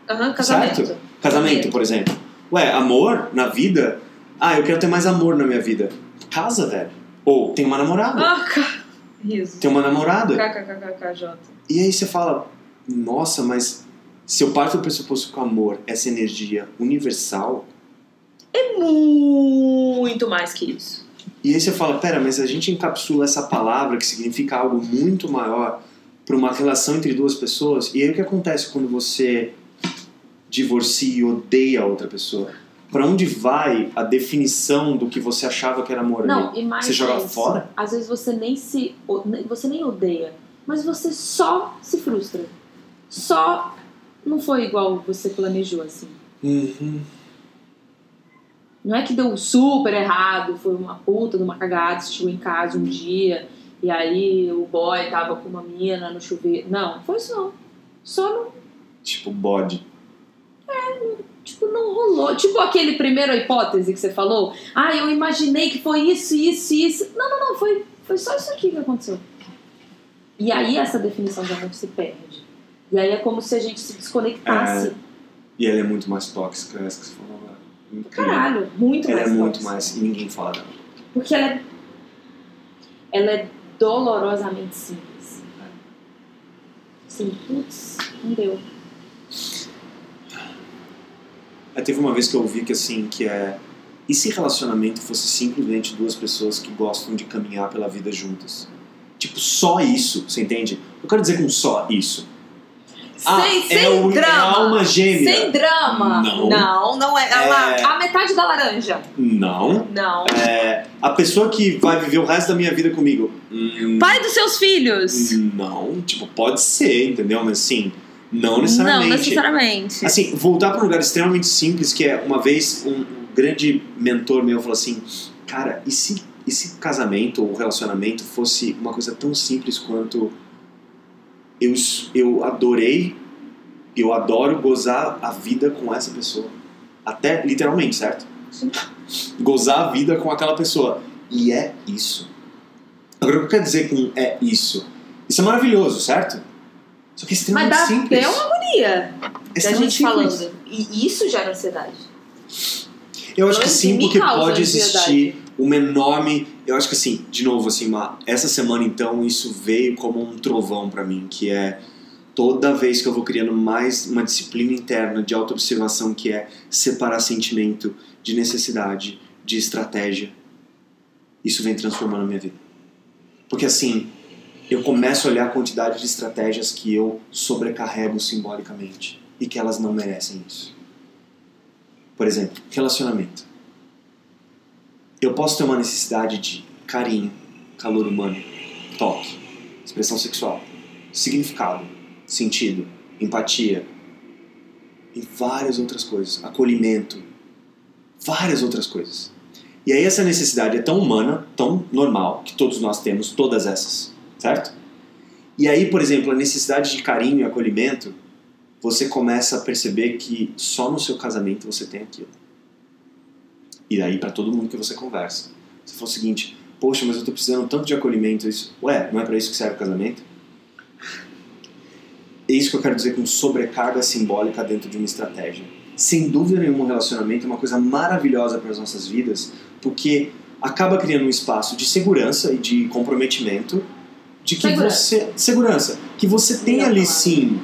Aham, casamento. Certo? casamento, por exemplo. Ué, amor na vida? Ah, eu quero ter mais amor na minha vida. Casa, velho. Ou tem uma namorada. Ah, cara. Riso. Tem uma namorada. KKKKJ. E aí você fala, nossa, mas se eu parto do pressuposto que o amor, essa energia universal, É muito mais que isso. e aí você fala, pera, mas a gente encapsula essa palavra que significa algo muito maior para uma relação entre duas pessoas, e aí o que acontece quando você divorcia e odeia a outra pessoa? Para onde vai a definição do que você achava que era amor Não, ali? e mais Você joga isso. fora? Às vezes você nem se. Você nem odeia, mas você só se frustra. Só não foi igual você planejou, assim. Uhum. Não é que deu super errado, foi uma puta de uma cagada, você chegou em casa um dia e aí o boy tava com uma mina no chuveiro. Não, não foi isso não. Só não, Tipo, bode. tipo, não rolou. Tipo aquele primeira hipótese que você falou. Ah, eu imaginei que foi isso, isso, isso. Não, não, não, foi, foi só isso aqui que aconteceu. E aí essa definição de amor se perde. E aí é como se a gente se desconectasse. E ela é muito mais tóxica, essa que você falou agora. Incrível. Caralho, muito Ela mais é muito tóxica. mais. E ninguém fala dela. Porque ela é. Ela é dolorosamente simples. Sim, putz, não deu. Aí teve uma vez que eu ouvi que assim, que é. E se relacionamento fosse simplesmente duas pessoas que gostam de caminhar pela vida juntas? Tipo, só isso, você entende? Eu quero dizer com só isso. Ah, sem é sem o- é drama. a alma gêmea. Sem drama. Não. não, não é. Ela- É. A metade da laranja. Não. Não. É, a pessoa que vai viver o resto da minha vida comigo. hum, Pai dos seus filhos. Não, tipo, pode ser, entendeu? Mas sim, não necessariamente. Não, necessariamente. Assim, voltar para um lugar extremamente simples, que é uma vez um, grande mentor meu falou assim: Cara, e se esse casamento ou relacionamento fosse uma coisa tão simples quanto eu, eu adorei, eu adoro gozar a vida com essa pessoa? Até literalmente, certo? Sim. Gozar a vida com aquela pessoa. E é isso. Agora, o que eu quero dizer com é isso? Isso é maravilhoso, certo? Só que é Mas extremamente dá simples. até uma agonia É da gente simples. falando. E isso gera ansiedade. Eu acho que menos sim, porque pode existir uma enorme. Eu acho que assim, de novo, assim, uma, essa semana então isso veio como um trovão pra mim, que é toda vez que eu vou criando mais uma disciplina interna de autoobservação, que é separar sentimento de necessidade, de estratégia, isso vem transformando a minha vida. Porque assim, eu começo a olhar a quantidade de estratégias que eu sobrecarrego simbolicamente e que elas não merecem isso. Por exemplo, relacionamento. Eu posso ter uma necessidade de carinho, calor humano, toque, expressão sexual, significado, sentido, empatia e várias outras coisas, acolhimento, várias outras coisas. E aí essa necessidade é tão humana, tão normal, que todos nós temos todas essas, certo? E aí, por exemplo, a necessidade de carinho e acolhimento, você começa a perceber que só no seu casamento você tem aquilo. E aí para todo mundo que você conversa. Você fala o seguinte, poxa, mas eu tô precisando tanto de acolhimento. Isso, ué, não é para isso que serve o casamento? É isso que eu quero dizer com sobrecarga simbólica dentro de uma estratégia. Sem dúvida nenhuma, um relacionamento é uma coisa maravilhosa para as nossas vidas, porque acaba criando um espaço de segurança e de comprometimento, de que Segurança. você segurança, que você tem ali sim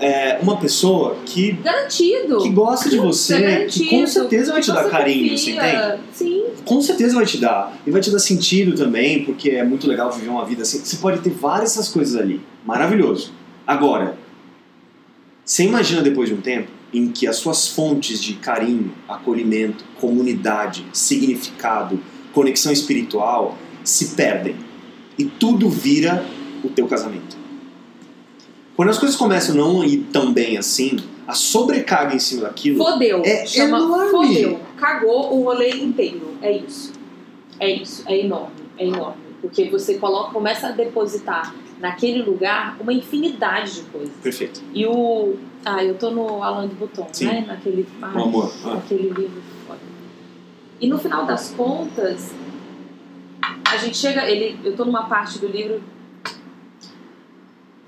é, uma pessoa que Garantido. que gosta de É você, garantido. que com certeza vai te dar carinho, você entende? Sim. Com certeza vai te dar. E vai te dar sentido também, porque é muito legal viver uma vida assim. Você pode ter várias essas coisas ali. Maravilhoso. Agora, você imagina depois de um tempo em que as suas fontes de carinho, acolhimento, comunidade, significado, conexão espiritual se perdem. E tudo vira o teu casamento. Quando as coisas começam a não ir tão bem assim, a sobrecarga em cima daquilo Fodeu. É Chama enorme. fodeu. Cagou o rolê inteiro. É isso. É isso. É enorme. É enorme. Porque você coloca, começa a depositar naquele lugar uma infinidade de coisas. Perfeito. E o. Ah, eu tô no Alain de Botton, Sim. né? Naquele. ai, Meu amor. Ah. Aquele livro foda. E no final das contas, a gente chega. Ele, eu tô numa parte do livro.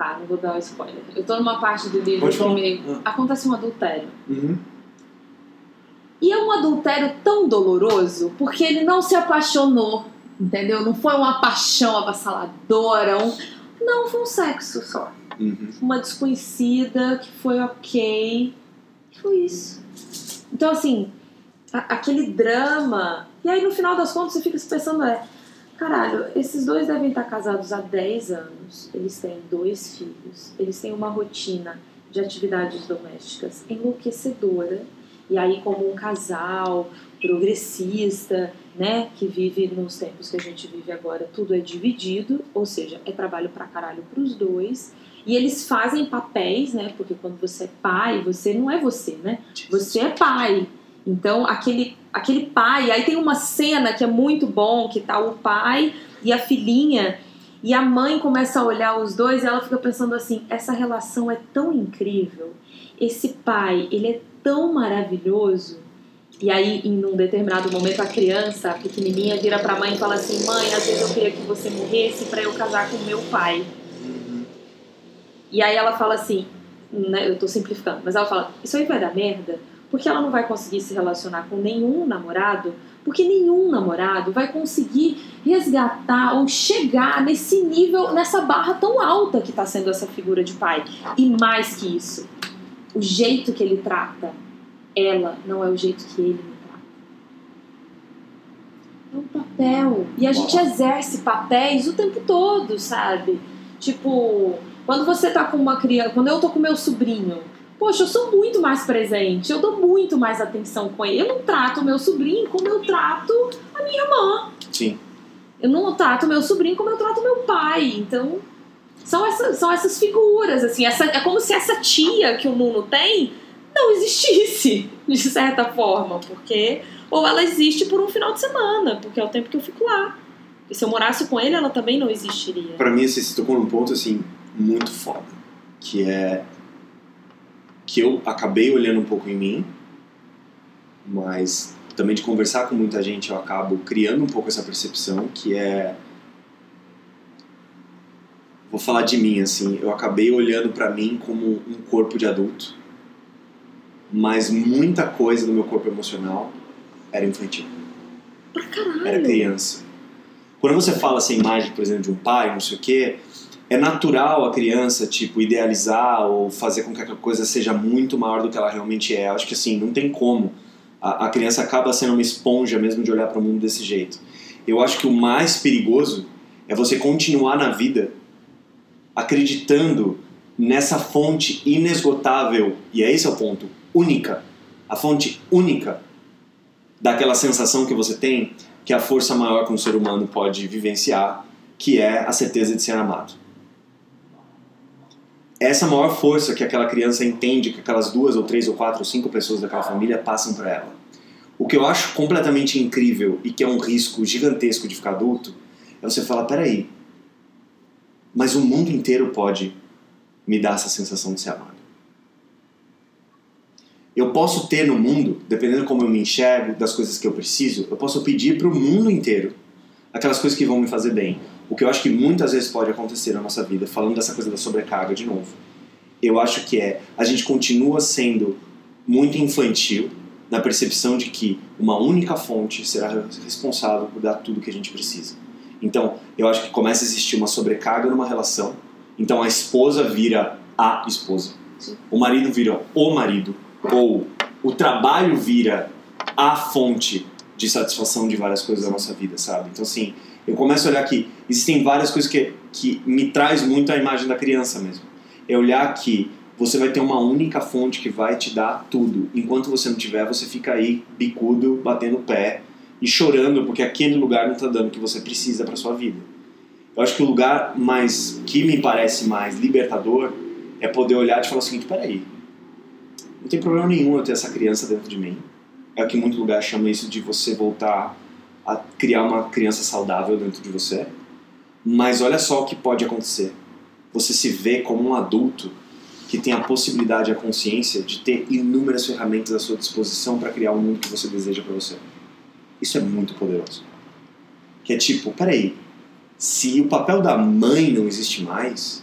Tá, não vou dar spoiler. Eu tô numa parte do livro Pode que falar. meio. Ah. Acontece um adultério. Uhum. E é um adultério tão doloroso porque ele não se apaixonou, entendeu? Não foi uma paixão avassaladora, um... não, foi um sexo só. Uhum. Uma desconhecida que foi ok. Foi isso. Então, assim, a- aquele drama. E aí, no final das contas, você fica se pensando: é, caralho, esses dois devem estar casados há 10 anos, eles têm dois filhos, eles têm uma rotina de atividades domésticas enlouquecedora. E aí, como um casal progressista, né, que vive nos tempos que a gente vive agora, tudo é dividido, ou seja, é trabalho pra caralho pros dois. E eles fazem papéis, né? Porque quando você é pai, você não é você, né? Você é pai. Então, aquele, aquele pai. Aí tem uma cena que é muito bom, que tá o pai e a filhinha. E a mãe começa a olhar os dois e ela fica pensando assim: essa relação é tão incrível. Esse pai, ele é tão maravilhoso. E aí, em um determinado momento, a criança, a pequenininha, vira pra mãe e fala assim: Mãe, às vezes eu queria que você morresse pra eu casar com meu pai. E aí ela fala assim, né, eu tô simplificando, mas ela fala, isso aí vai dar merda, porque ela não vai conseguir se relacionar com nenhum namorado, porque nenhum namorado vai conseguir resgatar ou chegar nesse nível, nessa barra tão alta que tá sendo essa figura de pai. E mais que isso, o jeito que ele trata ela não é o jeito que ele me trata. papel. E a gente exerce papéis o tempo todo, sabe? Tipo, quando você tá com uma criança, quando eu tô com meu sobrinho, poxa, eu sou muito mais presente, eu dou muito mais atenção com ele. Eu não trato o meu sobrinho como eu trato a minha irmã. Sim. Eu não trato meu sobrinho como eu trato meu pai. Então, são essas, são essas figuras, assim. Essa, é como se essa tia que o Nuno tem não existisse, de certa forma. Porque. Ou ela existe por um final de semana, porque é o tempo que eu fico lá. E se eu morasse com ele, ela também não existiria. Pra mim, você tocou num ponto, assim, muito foda. Que é... Que eu acabei olhando um pouco em mim, mas também de conversar com muita gente eu acabo criando um pouco essa percepção, que é... Vou falar de mim, assim. Eu acabei olhando pra mim como um corpo de adulto, mas muita coisa do meu corpo emocional era infantil. Pra caralho. era criança. Quando você fala essa imagem, por exemplo, de um pai, não sei o quê, é natural a criança, tipo, idealizar ou fazer com que aquela coisa seja muito maior do que ela realmente é. Eu acho que, assim, não tem como. A, a criança acaba sendo uma esponja mesmo de olhar para o mundo desse jeito. Eu acho que o mais perigoso é você continuar na vida acreditando nessa fonte inesgotável, e é esse é o ponto, única. A fonte única daquela sensação que você tem que a força maior que um ser humano pode vivenciar, que é a certeza de ser amado. Essa maior força que aquela criança entende que aquelas duas ou três ou quatro ou cinco pessoas daquela família passam para ela. O que eu acho completamente incrível e que é um risco gigantesco de ficar adulto é você falar, peraí, mas o mundo inteiro pode me dar essa sensação de ser amado. Eu posso ter no mundo, dependendo como eu me enxergo, das coisas que eu preciso, eu posso pedir para o mundo inteiro aquelas coisas que vão me fazer bem. O que eu acho que muitas vezes pode acontecer na nossa vida, falando dessa coisa da sobrecarga de novo. Eu acho que é, a gente continua sendo muito infantil na percepção de que uma única fonte será responsável por dar tudo que a gente precisa. Então, eu acho que começa a existir uma sobrecarga numa relação. Então, a esposa vira a esposa. Sim. O marido vira o marido. Ou o trabalho vira a fonte de satisfação de várias coisas da nossa vida, sabe? Então, assim, eu começo a olhar que existem várias coisas que, que me traz muito a imagem da criança mesmo. É olhar que você vai ter uma única fonte que vai te dar tudo. Enquanto você não tiver, você fica aí bicudo, batendo o pé e chorando porque aquele lugar não está dando o que você precisa para sua vida. Eu acho que o lugar mais que me parece mais libertador é poder olhar e falar o seguinte: peraí, não tem problema nenhum eu ter essa criança dentro de mim. Que em muito lugar chama isso de você voltar a criar uma criança saudável dentro de você. Mas olha só o que pode acontecer. Você se vê como um adulto que tem a possibilidade e a consciência de ter inúmeras ferramentas à sua disposição para criar o mundo que você deseja para você. Isso é muito poderoso. Que é tipo, peraí, se o papel da mãe não existe mais,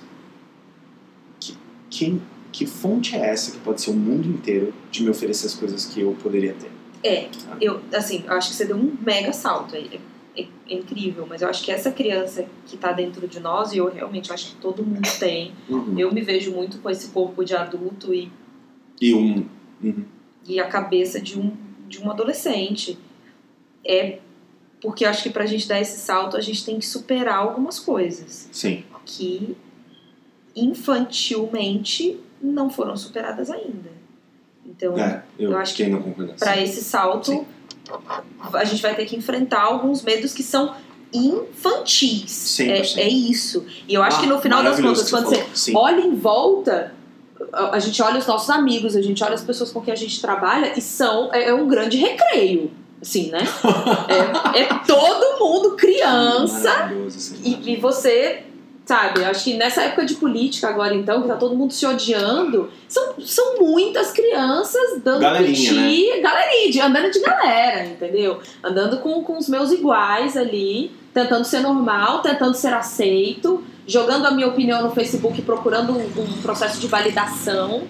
que, quem, que fonte é essa que pode ser o mundo inteiro de me oferecer as coisas que eu poderia ter? É, eu, assim, eu acho que você deu um mega salto. É, é- é incrível, mas eu acho que essa criança que tá dentro de nós, e eu realmente acho que todo mundo tem, Uhum. eu me vejo muito com esse corpo de adulto e, E um. Uhum. e a cabeça de um, de um adolescente. É porque eu acho que pra gente dar esse salto, a gente tem que superar algumas coisas Sim. que infantilmente não foram superadas ainda. Então, É, eu, Eu acho que para esse salto, Sim. a gente vai ter que enfrentar alguns medos que são infantis. 100%. É, é isso. E eu acho Ah, que no final das contas, quando você. Sim. olha em volta, a gente olha os nossos amigos, a gente olha as pessoas com quem a gente trabalha e são é, é um grande recreio, assim, né? (laughs) é, é todo mundo criança e, e você, sabe? Acho que nessa época de política agora então, que tá todo mundo se odiando, são, são muitas crianças dando Galerinha, né? piti, galerinha, de- andando de galera, entendeu? Andando com, com os meus iguais ali, tentando ser normal, tentando ser aceito, jogando a minha opinião no Facebook, procurando um, um processo de validação,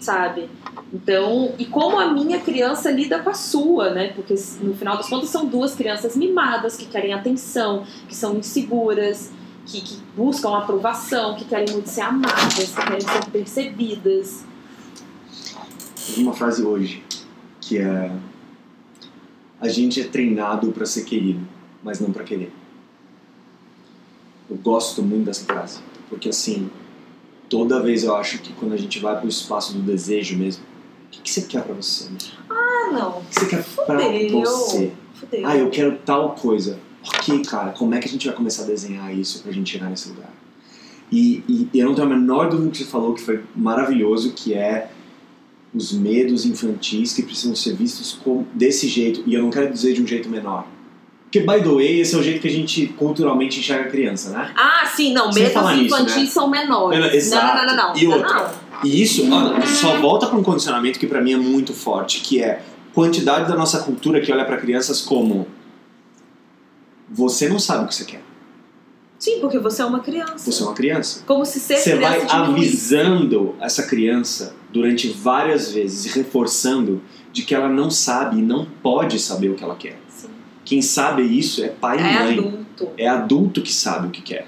sabe? Então, e como a minha criança lida com a sua, né? Porque no final das contas são duas crianças mimadas que querem atenção, que são inseguras, que, que buscam aprovação, que querem muito ser amadas, que querem ser percebidas. Uma frase hoje que é a gente é treinado para ser querido mas não pra querer. Eu gosto muito dessa frase, porque assim, toda vez eu acho que quando a gente vai pro espaço do desejo mesmo, o que, que você quer pra você? Ah, não. O que você quer pra Fudeu. você? Fudeu. Ah, eu quero tal coisa. Ok, cara, como é que a gente vai começar a desenhar isso pra gente chegar nesse lugar? E, e eu não tenho a menor dúvida do que você falou, que foi maravilhoso, que é os medos infantis que precisam ser vistos com, desse jeito. E eu não quero dizer de um jeito menor. Porque, by the way, esse é o jeito que a gente culturalmente enxerga a criança, né? Ah, sim, não. Medos nisso, infantis né? são menores. Não, exato. Não, não, não, não. E outra, não. E isso olha, só volta para um condicionamento que para mim é muito forte, que é quantidade da nossa cultura que olha para crianças como você não sabe o que você quer. Sim, porque você é uma criança. Você é uma criança. Como se ser Você vai avisando essa criança durante várias vezes e reforçando de que ela não sabe e não pode saber o que ela quer. Sim. Quem sabe isso é pai e É mãe. adulto. É adulto que sabe o que quer.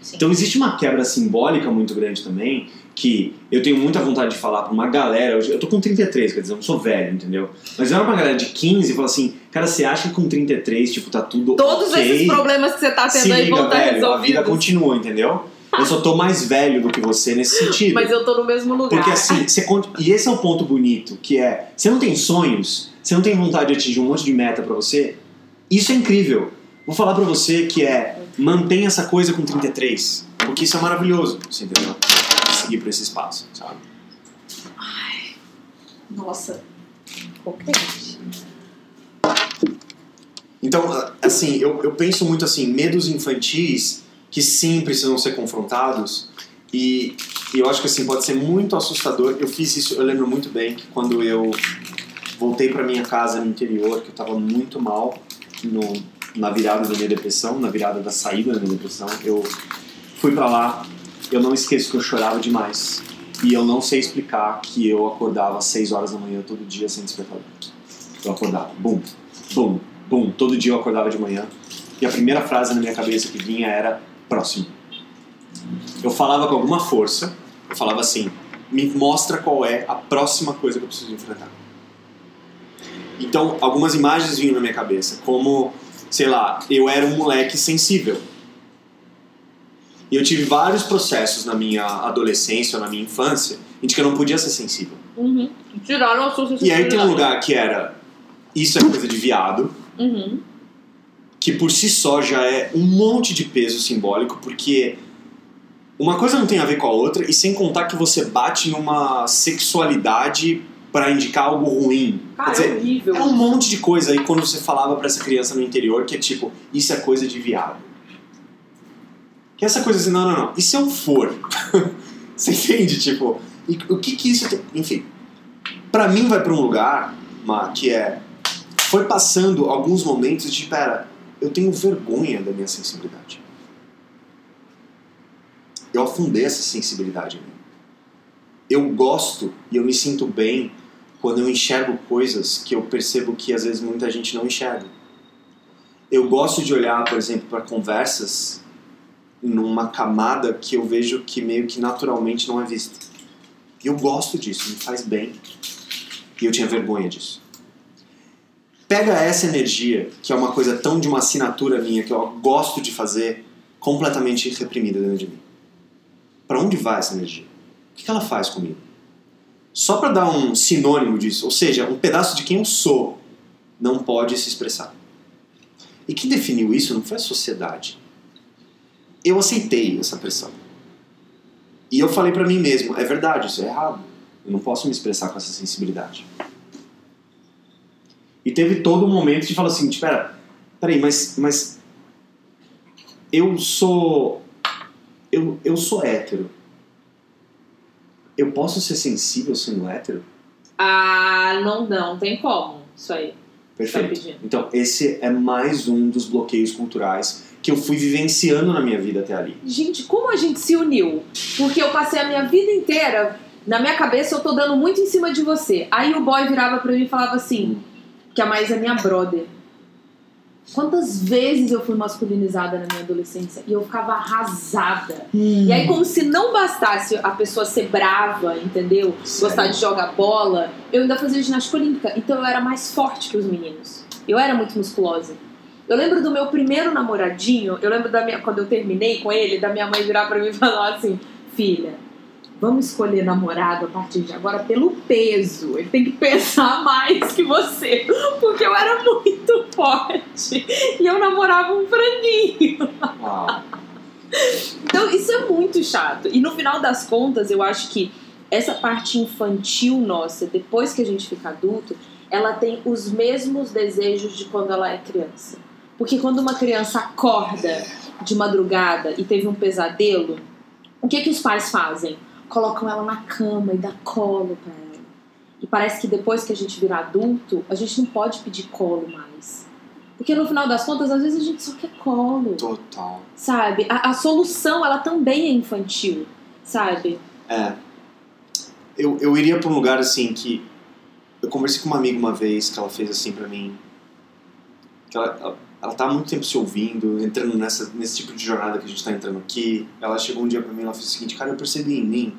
Sim. Então existe uma quebra simbólica muito grande também, que eu tenho muita vontade de falar pra uma galera, eu tô com 33, quer dizer, eu não sou velho, entendeu? Mas era uma galera de 15 e fala assim, cara, você acha que com 33, tipo, tá tudo Todos ok? esses problemas que você tá tendo Se aí liga, vão estar velho, a vida resolvidos. continua, entendeu? Eu só tô mais velho do que você nesse sentido. Mas eu tô no mesmo lugar. Porque assim, você e esse é o ponto bonito, que é, você não tem sonhos, você não tem vontade de atingir um monte de meta pra você, isso é incrível. Vou falar pra você que é, mantenha essa coisa com 33, porque isso é maravilhoso, você entendeu? Seguir por esse espaço, sabe? Nossa. Potente. Então, assim, eu, eu penso muito assim, medos infantis que sim precisam ser confrontados e, e eu acho que assim pode ser muito assustador. Eu fiz isso, eu lembro muito bem que quando eu voltei para minha casa no interior, que eu estava muito mal no, na virada da minha depressão, na virada da saída da minha depressão, eu fui para lá. Eu não esqueço que eu chorava demais e eu não sei explicar que eu acordava às 6 horas da manhã todo dia sem despertador. Eu acordava, bum, bum, bum. Todo dia eu acordava de manhã e a primeira frase na minha cabeça que vinha era próximo. Eu falava com alguma força, eu falava assim: me mostra qual é a próxima coisa que eu preciso enfrentar. Então, algumas imagens vinham na minha cabeça, como, sei lá, eu era um moleque sensível. E eu tive vários processos na minha adolescência na minha infância em que eu não podia ser sensível. Uhum. Tiraram a sua E aí tem um lugar que era isso é coisa de viado, Uhum. que por si só já é um monte de peso simbólico, porque uma coisa não tem a ver com a outra, e sem contar que você bate numa sexualidade para indicar algo ruim. Cara, Quer é dizer, horrível. é um monte de coisa aí quando você falava para essa criança no interior que é tipo, isso é coisa de viado. Que é essa coisa assim, não, não, não, e se eu for? você entende? Tipo, e o que que isso tem? Enfim, pra mim vai pra um lugar, Ma, que é. Foi passando alguns momentos de, pera, eu tenho vergonha da minha sensibilidade. Eu afundei essa sensibilidade em mim. Eu gosto e eu me sinto bem quando eu enxergo coisas que eu percebo que às vezes muita gente não enxerga. Eu gosto de olhar, por exemplo, para conversas numa camada que eu vejo que meio que naturalmente não é vista. E eu gosto disso, me faz bem. E eu tinha vergonha disso. Pega essa energia, que é uma coisa tão de uma assinatura minha, que eu gosto de fazer, completamente reprimida dentro de mim. Para onde vai essa energia? O que ela faz comigo? Só para dar um sinônimo disso, ou seja, um pedaço de quem eu sou não pode se expressar. E quem definiu isso não foi a sociedade. Eu aceitei essa pressão. E eu falei para mim mesmo, é verdade, isso é errado. Eu não posso me expressar com essa sensibilidade. E teve todo um momento de falar assim, espera, peraí, mas, mas eu sou eu, eu sou hétero. Eu posso ser sensível sendo hétero? Ah, não, não tem como. Isso aí. Tá Perfeito. pedindo. Então, esse é mais um dos bloqueios culturais que eu fui vivenciando na minha vida até ali. Gente, como a gente se uniu? Porque eu passei a minha vida inteira, na minha cabeça, eu tô dando muito em cima de você. Aí o boy virava pra mim e falava assim, que a mais é minha brother. Quantas vezes eu fui masculinizada na minha adolescência e eu ficava arrasada. E aí, como se não bastasse a pessoa ser brava, entendeu? Sério? Gostar de jogar bola, eu ainda fazia ginástica olímpica. Então eu era mais forte que os meninos. Eu era muito musculosa. Eu lembro do meu primeiro namoradinho, eu lembro da minha, quando eu terminei com ele, da minha mãe virar pra mim e falar assim: Filha, vamos escolher namorado a partir de agora pelo peso. Ele tem que pesar (laughs) mais que você. Porque eu era muito forte. E eu namorava um franguinho. Uau. Então isso é muito chato. E no final das contas, eu acho que essa parte infantil nossa, depois que a gente fica adulto, ela tem os mesmos desejos de quando ela é criança. Porque quando uma criança acorda de madrugada e teve um pesadelo, o que que os pais fazem? Colocam ela na cama e dá colo pra ela. E parece que depois que a gente vira adulto, a gente não pode pedir colo mais. Porque no final das contas, às vezes a gente só quer colo Total. sabe? A, a solução, ela também é infantil, sabe? É. Eu, eu iria pra um lugar assim que. Eu conversei com uma amiga uma vez que ela fez assim pra mim. Que ela, ela, ela tá há muito tempo se ouvindo, entrando nessa, nesse tipo de jornada que a gente tá entrando aqui. Ela chegou um dia pra mim e ela fez o seguinte: Cara, eu percebi em mim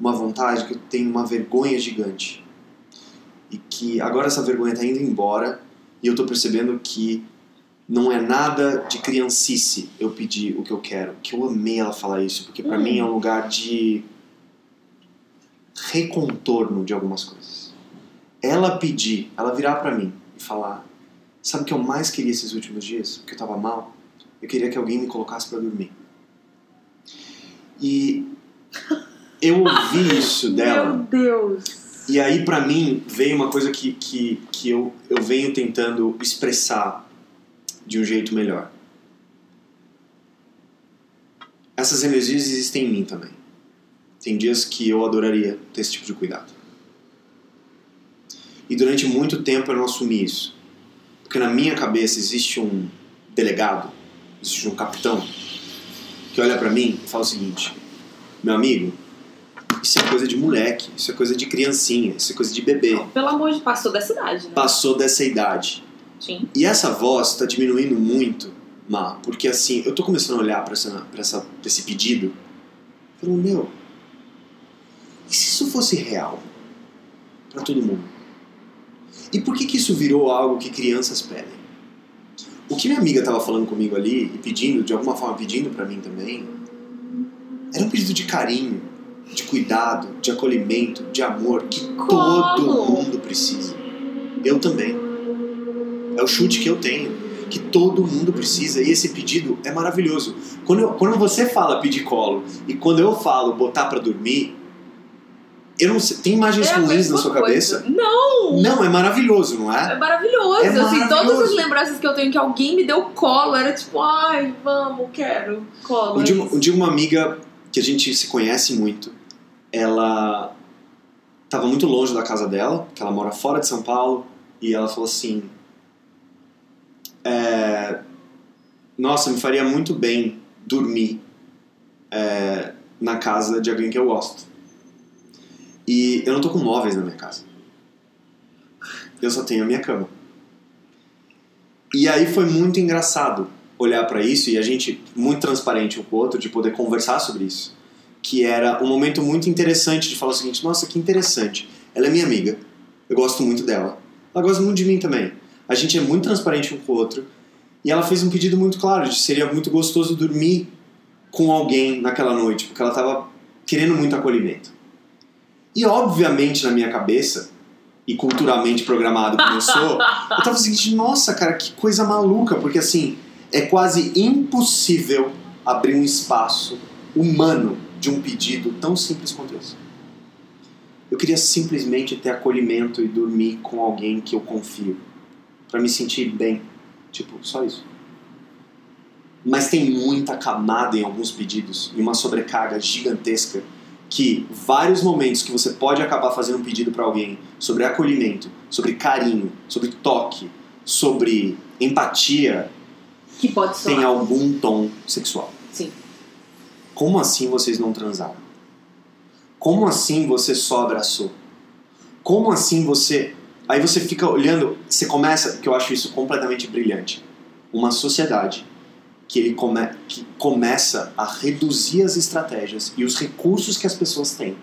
uma vontade que eu tenho uma vergonha gigante. E que agora essa vergonha tá indo embora e eu tô percebendo que não é nada de criancice eu pedir o que eu quero. Que eu amei ela falar isso, porque pra Hum. mim é um lugar de recontorno de algumas coisas. Ela pedir, ela virar pra mim e falar: Sabe o que eu mais queria esses últimos dias? Porque eu tava mal? Eu queria que alguém me colocasse pra dormir. E (laughs) eu ouvi isso dela. Meu Deus. E aí, pra mim, veio uma coisa que, que, que eu, eu venho tentando expressar de um jeito melhor. Essas energias existem em mim também. Tem dias que eu adoraria ter esse tipo de cuidado. E durante muito tempo eu não assumi isso. Porque na minha cabeça existe um delegado, existe um capitão, que olha pra mim e fala o seguinte: Meu amigo, isso é coisa de moleque, isso é coisa de criancinha, isso é coisa de bebê. Pelo amor de passou da cidade, né? Passou dessa idade. Sim. E essa voz está diminuindo muito, Má, porque assim, eu tô começando a olhar para essa, pra essa, pra esse pedido, falando, meu, e se isso fosse real para todo mundo? E por que que isso virou algo que crianças pedem? O que minha amiga estava falando comigo ali e pedindo, de alguma forma pedindo para mim também, era um pedido de carinho, de cuidado, de acolhimento, de amor que todo Colo. mundo precisa. Eu também. É o chute que eu tenho, que todo mundo precisa e esse pedido é maravilhoso. Quando, eu- quando você fala pedir colo e quando eu falo botar pra dormir, eu não sei, tem imagens É ruins na sua coisa. cabeça? Não! Não, é maravilhoso, não É é? maravilhoso. É Assim, todas as lembranças que eu tenho que alguém me deu colo, era tipo, ai, vamos, quero colo. Um é dia, uma- isso. um dia uma amiga que a gente se conhece muito, ela estava muito longe da casa dela, que ela mora fora de São Paulo, e ela falou assim: é, Nossa, me faria muito bem dormir é, na casa de alguém que eu gosto. E eu não tô com móveis na minha casa. Eu só tenho a minha cama. E aí foi muito engraçado olhar para isso e a gente muito transparente um com o outro de poder conversar sobre isso, que era um momento muito interessante de falar o seguinte: nossa, que interessante. Ela é minha amiga. Eu gosto muito dela. Ela gosta muito de mim também. A gente é muito transparente um com o outro. E ela fez um pedido muito claro de seria muito gostoso dormir com alguém naquela noite, porque ela estava querendo muito acolhimento. E obviamente na minha cabeça, e culturalmente programado como eu sou, (laughs) eu tava seguinte, nossa, cara, que coisa maluca, porque assim, é quase impossível abrir um espaço humano de um pedido tão simples quanto esse. Eu queria simplesmente ter acolhimento e dormir com alguém que eu confio, Pra me sentir bem, tipo, só isso. Mas tem muita camada em alguns pedidos e uma sobrecarga gigantesca que vários momentos que você pode acabar fazendo um pedido para alguém sobre acolhimento, sobre carinho, sobre toque, sobre empatia, Que pode tem algum tom sexual. Sim. Como assim vocês não transaram? Como assim você só abraçou? Como assim você. Aí você fica olhando, você começa, que eu acho isso completamente brilhante, uma sociedade que ele come, que começa a reduzir as estratégias e os recursos que as pessoas têm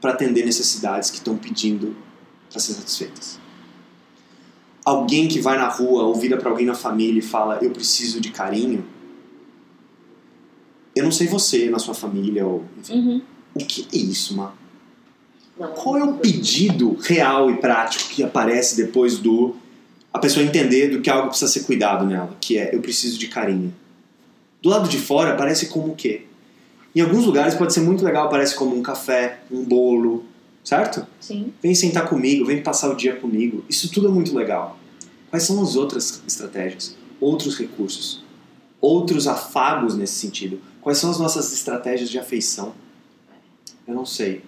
para atender necessidades que estão pedindo para ser satisfeitas. alguém que vai na rua ou vira pra alguém na família e fala eu preciso de carinho, eu não sei você na sua família ou enfim, Uhum. o que é isso, mano? Qual é o pedido real e prático que aparece depois do a pessoa entender do que algo precisa ser cuidado nela, que é eu preciso de carinho. Do lado de fora parece como o quê? Em alguns lugares pode ser muito legal, parece como um café, um bolo, certo? Sim. Vem sentar comigo, vem passar o dia comigo. Isso tudo é muito legal. Quais são as outras estratégias? Outros recursos? Outros afagos nesse sentido? Quais são as nossas estratégias de afeição? Eu não sei.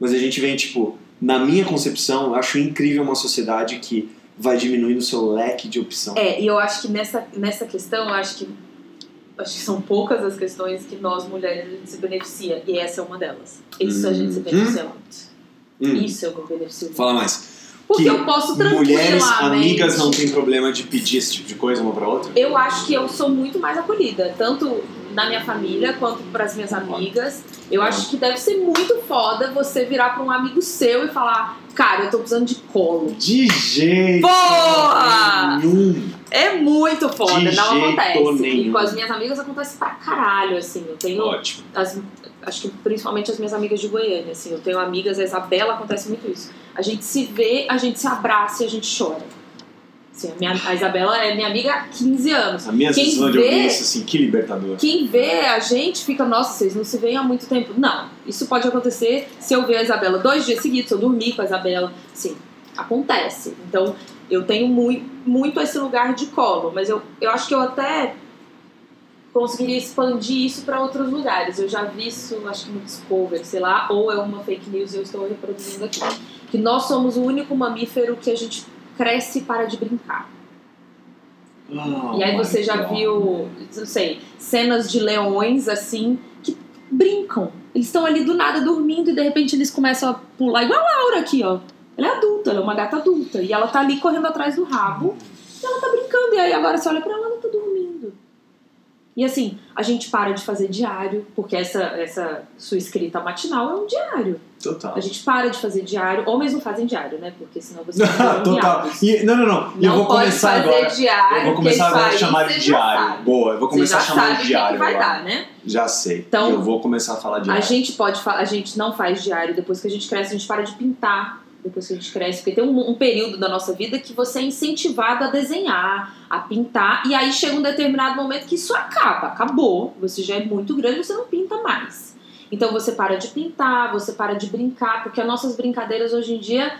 Mas a gente vem, tipo, na minha concepção, eu acho incrível uma sociedade que vai diminuindo o seu leque de opção. É, e eu acho que nessa, nessa questão, eu acho que acho que são poucas as questões que nós mulheres a gente se beneficia. E essa é uma delas. Isso a gente se Hum. beneficia muito. Hum, Isso eu me beneficio muito. fala mais. Porque que eu posso tranquilamente... Mulheres amigas não têm problema de pedir esse tipo de coisa uma pra outra? Eu acho que eu sou muito mais acolhida, tanto na minha família quanto para as minhas amigas. Eu acho que deve ser muito foda você virar para um amigo seu e falar: Cara, eu tô precisando de colo. De jeito Porra! nenhum. É muito foda, De não acontece. E com as minhas amigas acontece pra caralho, assim. Eu tenho. Ótimo. as- acho que principalmente as minhas amigas de Goiânia, assim. Eu tenho amigas, a Isabela acontece muito isso. A gente se vê, a gente se abraça e a gente chora. Assim, a, minha- a Isabela é minha amiga há 15 anos. A minha Quem sensação de vê- ouvir isso, assim, que libertador. Quem vê a gente fica, nossa, vocês não se veem há muito tempo. Não, isso pode acontecer se eu ver a Isabela dois dias seguidos, se eu dormir com a Isabela. Sim, acontece. Então, eu tenho muito, muito esse lugar de colo, mas eu, eu acho que eu até conseguiria expandir isso para outros lugares. Eu já vi isso, acho que no Discovery, sei lá, ou é uma fake news e eu estou reproduzindo aqui. Que nós somos o único mamífero que a gente cresce e para de brincar. Oh E aí você já God. viu, não sei, cenas de leões assim que brincam. Eles estão ali do nada dormindo e de repente eles começam a pular, igual a Laura aqui, ó. Ela é adulta, ela é uma gata adulta. E ela tá ali correndo atrás do rabo e ela tá brincando. E aí agora você olha pra ela, ela tá dormindo. E assim, a gente para de fazer diário, porque essa, essa sua escrita matinal é um diário. Total. A gente para de fazer diário. Homens não fazem diário, né? Porque senão você (laughs) Total. E, não, não, não. E eu vou começar agora. diário. Eu vou começar agora a chamar de diário. sabe. Boa, eu vou começar a chamar sabe de diário que vai agora. dar, né? Já sei. Então, eu vou começar a falar A diário. gente pode a gente não faz diário depois que a gente cresce, a gente para de pintar depois que a gente cresce, porque tem um, um período da nossa vida que você é incentivado a desenhar, a pintar, e aí chega um determinado momento que isso acaba, acabou, você já é muito grande, você não pinta mais. Então você para de pintar, você para de brincar, porque as nossas brincadeiras hoje em dia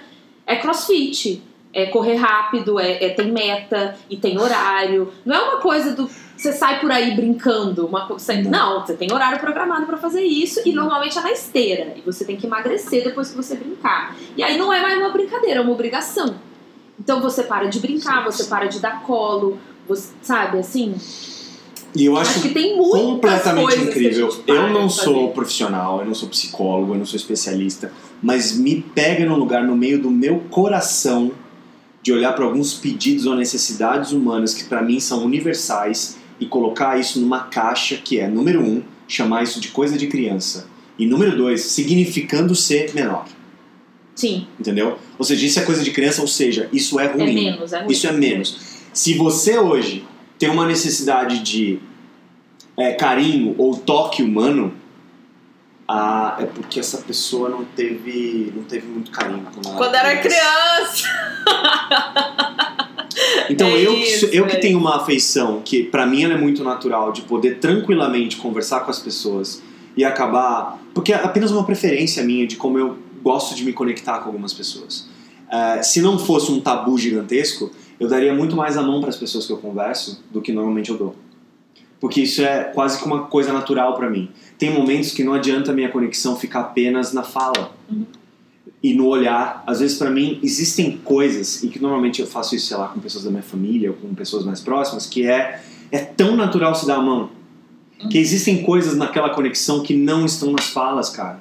é crossfit, é correr rápido, é, é- tem meta e tem horário. Não é uma coisa do você sai por aí brincando, uma co- você- não, você tem horário programado pra fazer isso e normalmente é na esteira e você tem que emagrecer depois que você brincar. E aí não é mais uma brincadeira, é uma obrigação. Então você para de brincar, você para de dar colo, você sabe assim. E eu Acho, acho que tem completamente incrível. para Eu não sou profissional, eu não sou psicólogo, eu não sou especialista, mas me pega num lugar no meio do meu coração de olhar para alguns pedidos ou necessidades humanas que para mim são universais e colocar isso numa caixa que é número um, chamar isso de coisa de criança e número dois, significando ser menor, Sim, entendeu? Ou seja, isso é coisa de criança, ou seja, isso é é ruim. menos, é ruim. Isso é menos. Se você hoje tem uma necessidade de é, carinho ou toque humano, ah, é porque essa pessoa não teve, não teve muito carinho quando, Quando era criança. (laughs) (laughs) Então É eu, isso, eu que é tenho uma afeição que pra mim ela é muito natural de poder tranquilamente conversar com as pessoas e acabar porque é apenas uma preferência minha de como eu gosto de me conectar com algumas pessoas. Eh, se não fosse um tabu gigantesco, eu daria muito mais a mão para as pessoas que eu converso do que normalmente eu dou. Porque isso é quase que uma coisa natural pra mim. Tem momentos que não adianta a minha conexão ficar apenas na fala Uhum. E no olhar. Às vezes, pra mim, existem coisas, e que normalmente eu faço isso, sei lá, com pessoas da minha família ou com pessoas mais próximas, que é, é tão natural se dar a mão. Uhum. Que existem coisas naquela conexão que não estão nas falas, cara.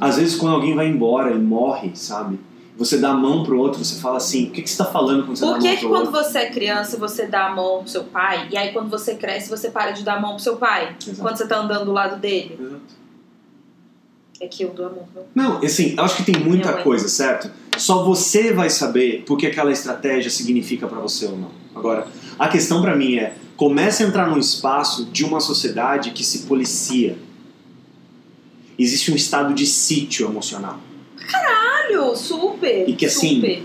Às vezes, quando alguém vai embora e morre, sabe? Você dá a mão pro outro, você fala assim: o que, que você tá falando quando você dá Por a que, mão que pro quando outro? você é criança você dá a mão pro seu pai e aí quando você cresce você para de dar a mão pro seu pai? Exato. Quando você tá andando do lado dele? Exato. É que eu dou a mão pro meu Não, assim, acho que tem muita coisa, certo? só você vai saber porque aquela estratégia significa para você ou não. Agora, a questão para mim é, comece a entrar num espaço de uma sociedade que se policia. Existe um estado de sítio emocional. Caralho, super. E que, assim, super.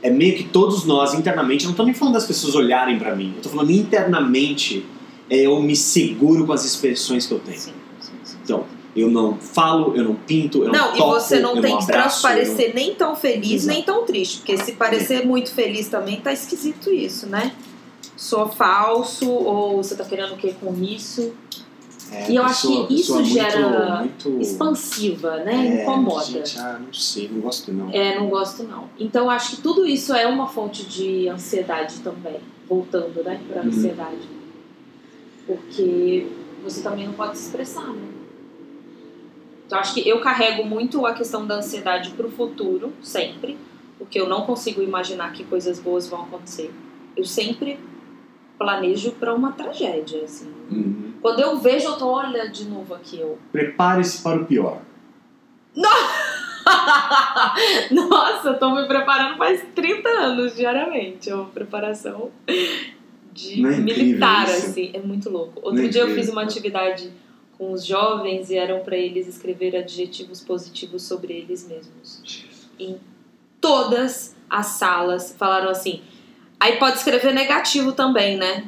É meio que todos nós internamente, não tô nem falando das pessoas olharem para mim, eu tô falando internamente, é, eu me seguro com as expressões que eu tenho. Sim, sim, sim. Então, eu não falo, eu não pinto, eu não, Não, e você não tem não que abraço, não- transparecer nem tão feliz, Exato. nem tão triste. Porque se parecer muito feliz também, tá esquisito isso, né? Sou falso, ou você tá querendo o quê com isso? É, E eu acho que isso muito- gera muito, Expansiva, né? É, Incomoda. Gente, ah, não sei, não gosto não. É, não gosto não. Então eu acho que tudo isso é uma fonte de ansiedade também. Voltando, né, pra Uhum. ansiedade. Porque você também não pode se expressar, né? Então acho que eu carrego muito a questão da ansiedade pro futuro, sempre. Porque eu não consigo imaginar que coisas boas vão acontecer. Eu sempre planejo pra uma tragédia, assim. Uhum. Quando eu vejo, eu tô, olha de novo aqui, eu. Prepare-se para o pior. (laughs) Nossa, eu tô me preparando faz 30 anos diariamente. É uma preparação de é militar, isso? assim. É muito louco. Outro Não é dia eu fiz uma atividade com os jovens e eram pra eles escrever adjetivos positivos sobre eles mesmos. Em todas as salas falaram assim. Aí pode escrever negativo também, né?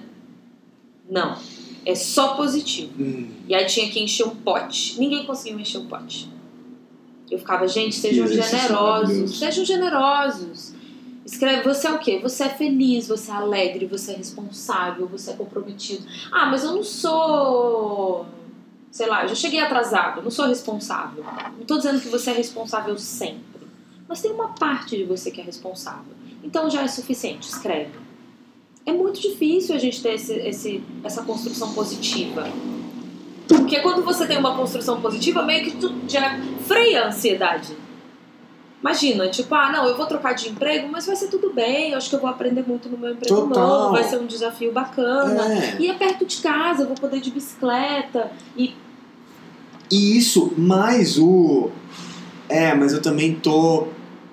Não. É só positivo. Hum, E aí tinha que encher um pote. Ninguém conseguiu encher um pote. Eu ficava, gente, sejam exercício generosos. Sejam generosos. Escreve, você é o quê? Você é feliz, você é alegre, você é responsável, você é comprometido. Ah, mas eu não sou. Sei lá, já cheguei atrasado, não sou responsável. Não tô dizendo que você é responsável sempre. Mas tem uma parte de você que é responsável. Então já é suficiente, escreve. É muito difícil a gente ter esse, esse, essa construção positiva. Porque quando você tem uma construção positiva, meio que tu já freia a ansiedade. Imagina, tipo, ah, não, eu vou trocar de emprego, mas vai ser tudo bem, eu acho que eu vou aprender muito no meu emprego Total. novo, vai ser um desafio bacana. É. E é perto de casa, eu vou poder ir de bicicleta. E E isso, mais o. É, mas eu também tô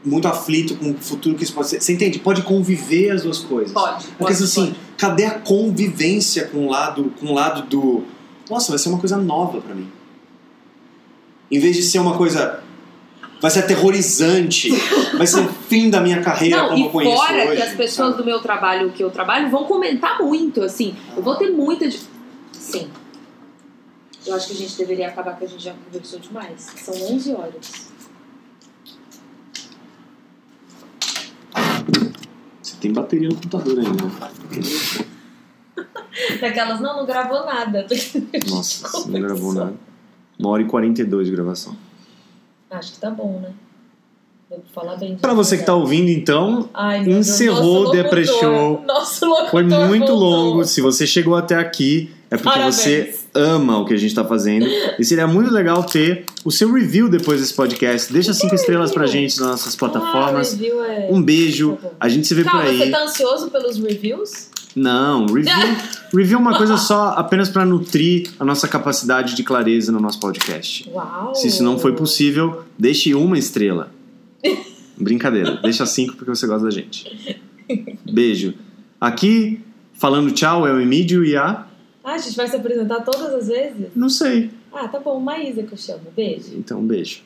muito aflito com o futuro que isso pode ser. Você entende? Pode conviver as duas coisas. pode. Porque pode, assim, pode. cadê a convivência com o lado, com o lado do. Nossa, vai ser uma coisa nova pra mim. Em vez de ser uma coisa. Vai ser aterrorizante. vai ser o fim da minha carreira Não, como eu conheço fora hoje. que as pessoas sabe? do meu trabalho, que eu trabalho, vão comentar muito, assim. Eu vou ter muita. De... Sim. Eu acho que a gente deveria acabar, que a gente já conversou demais. São 11 horas. Você tem bateria no computador ainda. né? (laughs) Daquelas, não, não gravou nada. Nossa, (laughs) não gravou nada. Uma hora e 42 de gravação. Acho que tá bom, né? Vou falar bem Pra você que tá ouvindo, então, Ai, encerrou o Depre locutor- Show. Nosso locutor Foi muito voltou. longo. Se você chegou até aqui, é porque Parabéns. você ama o que a gente tá fazendo. E seria muito legal ter o seu review depois desse podcast. Deixa cinco estrelas pra gente nas nossas plataformas. Ah, é... Um beijo. A gente se vê por Calma, aí. você tá ansioso pelos reviews? Não, review, (laughs) review é uma coisa só apenas pra nutrir a nossa capacidade de clareza no nosso podcast. Uau! Se isso não foi possível, deixe uma estrela. (laughs) Brincadeira, deixa cinco porque você gosta da gente. Beijo. Aqui, falando tchau, é o Emílio e a. Ah, a gente vai se apresentar todas as vezes? Não sei. Ah, tá bom, Maísa que eu chamo. Beijo. Então, beijo.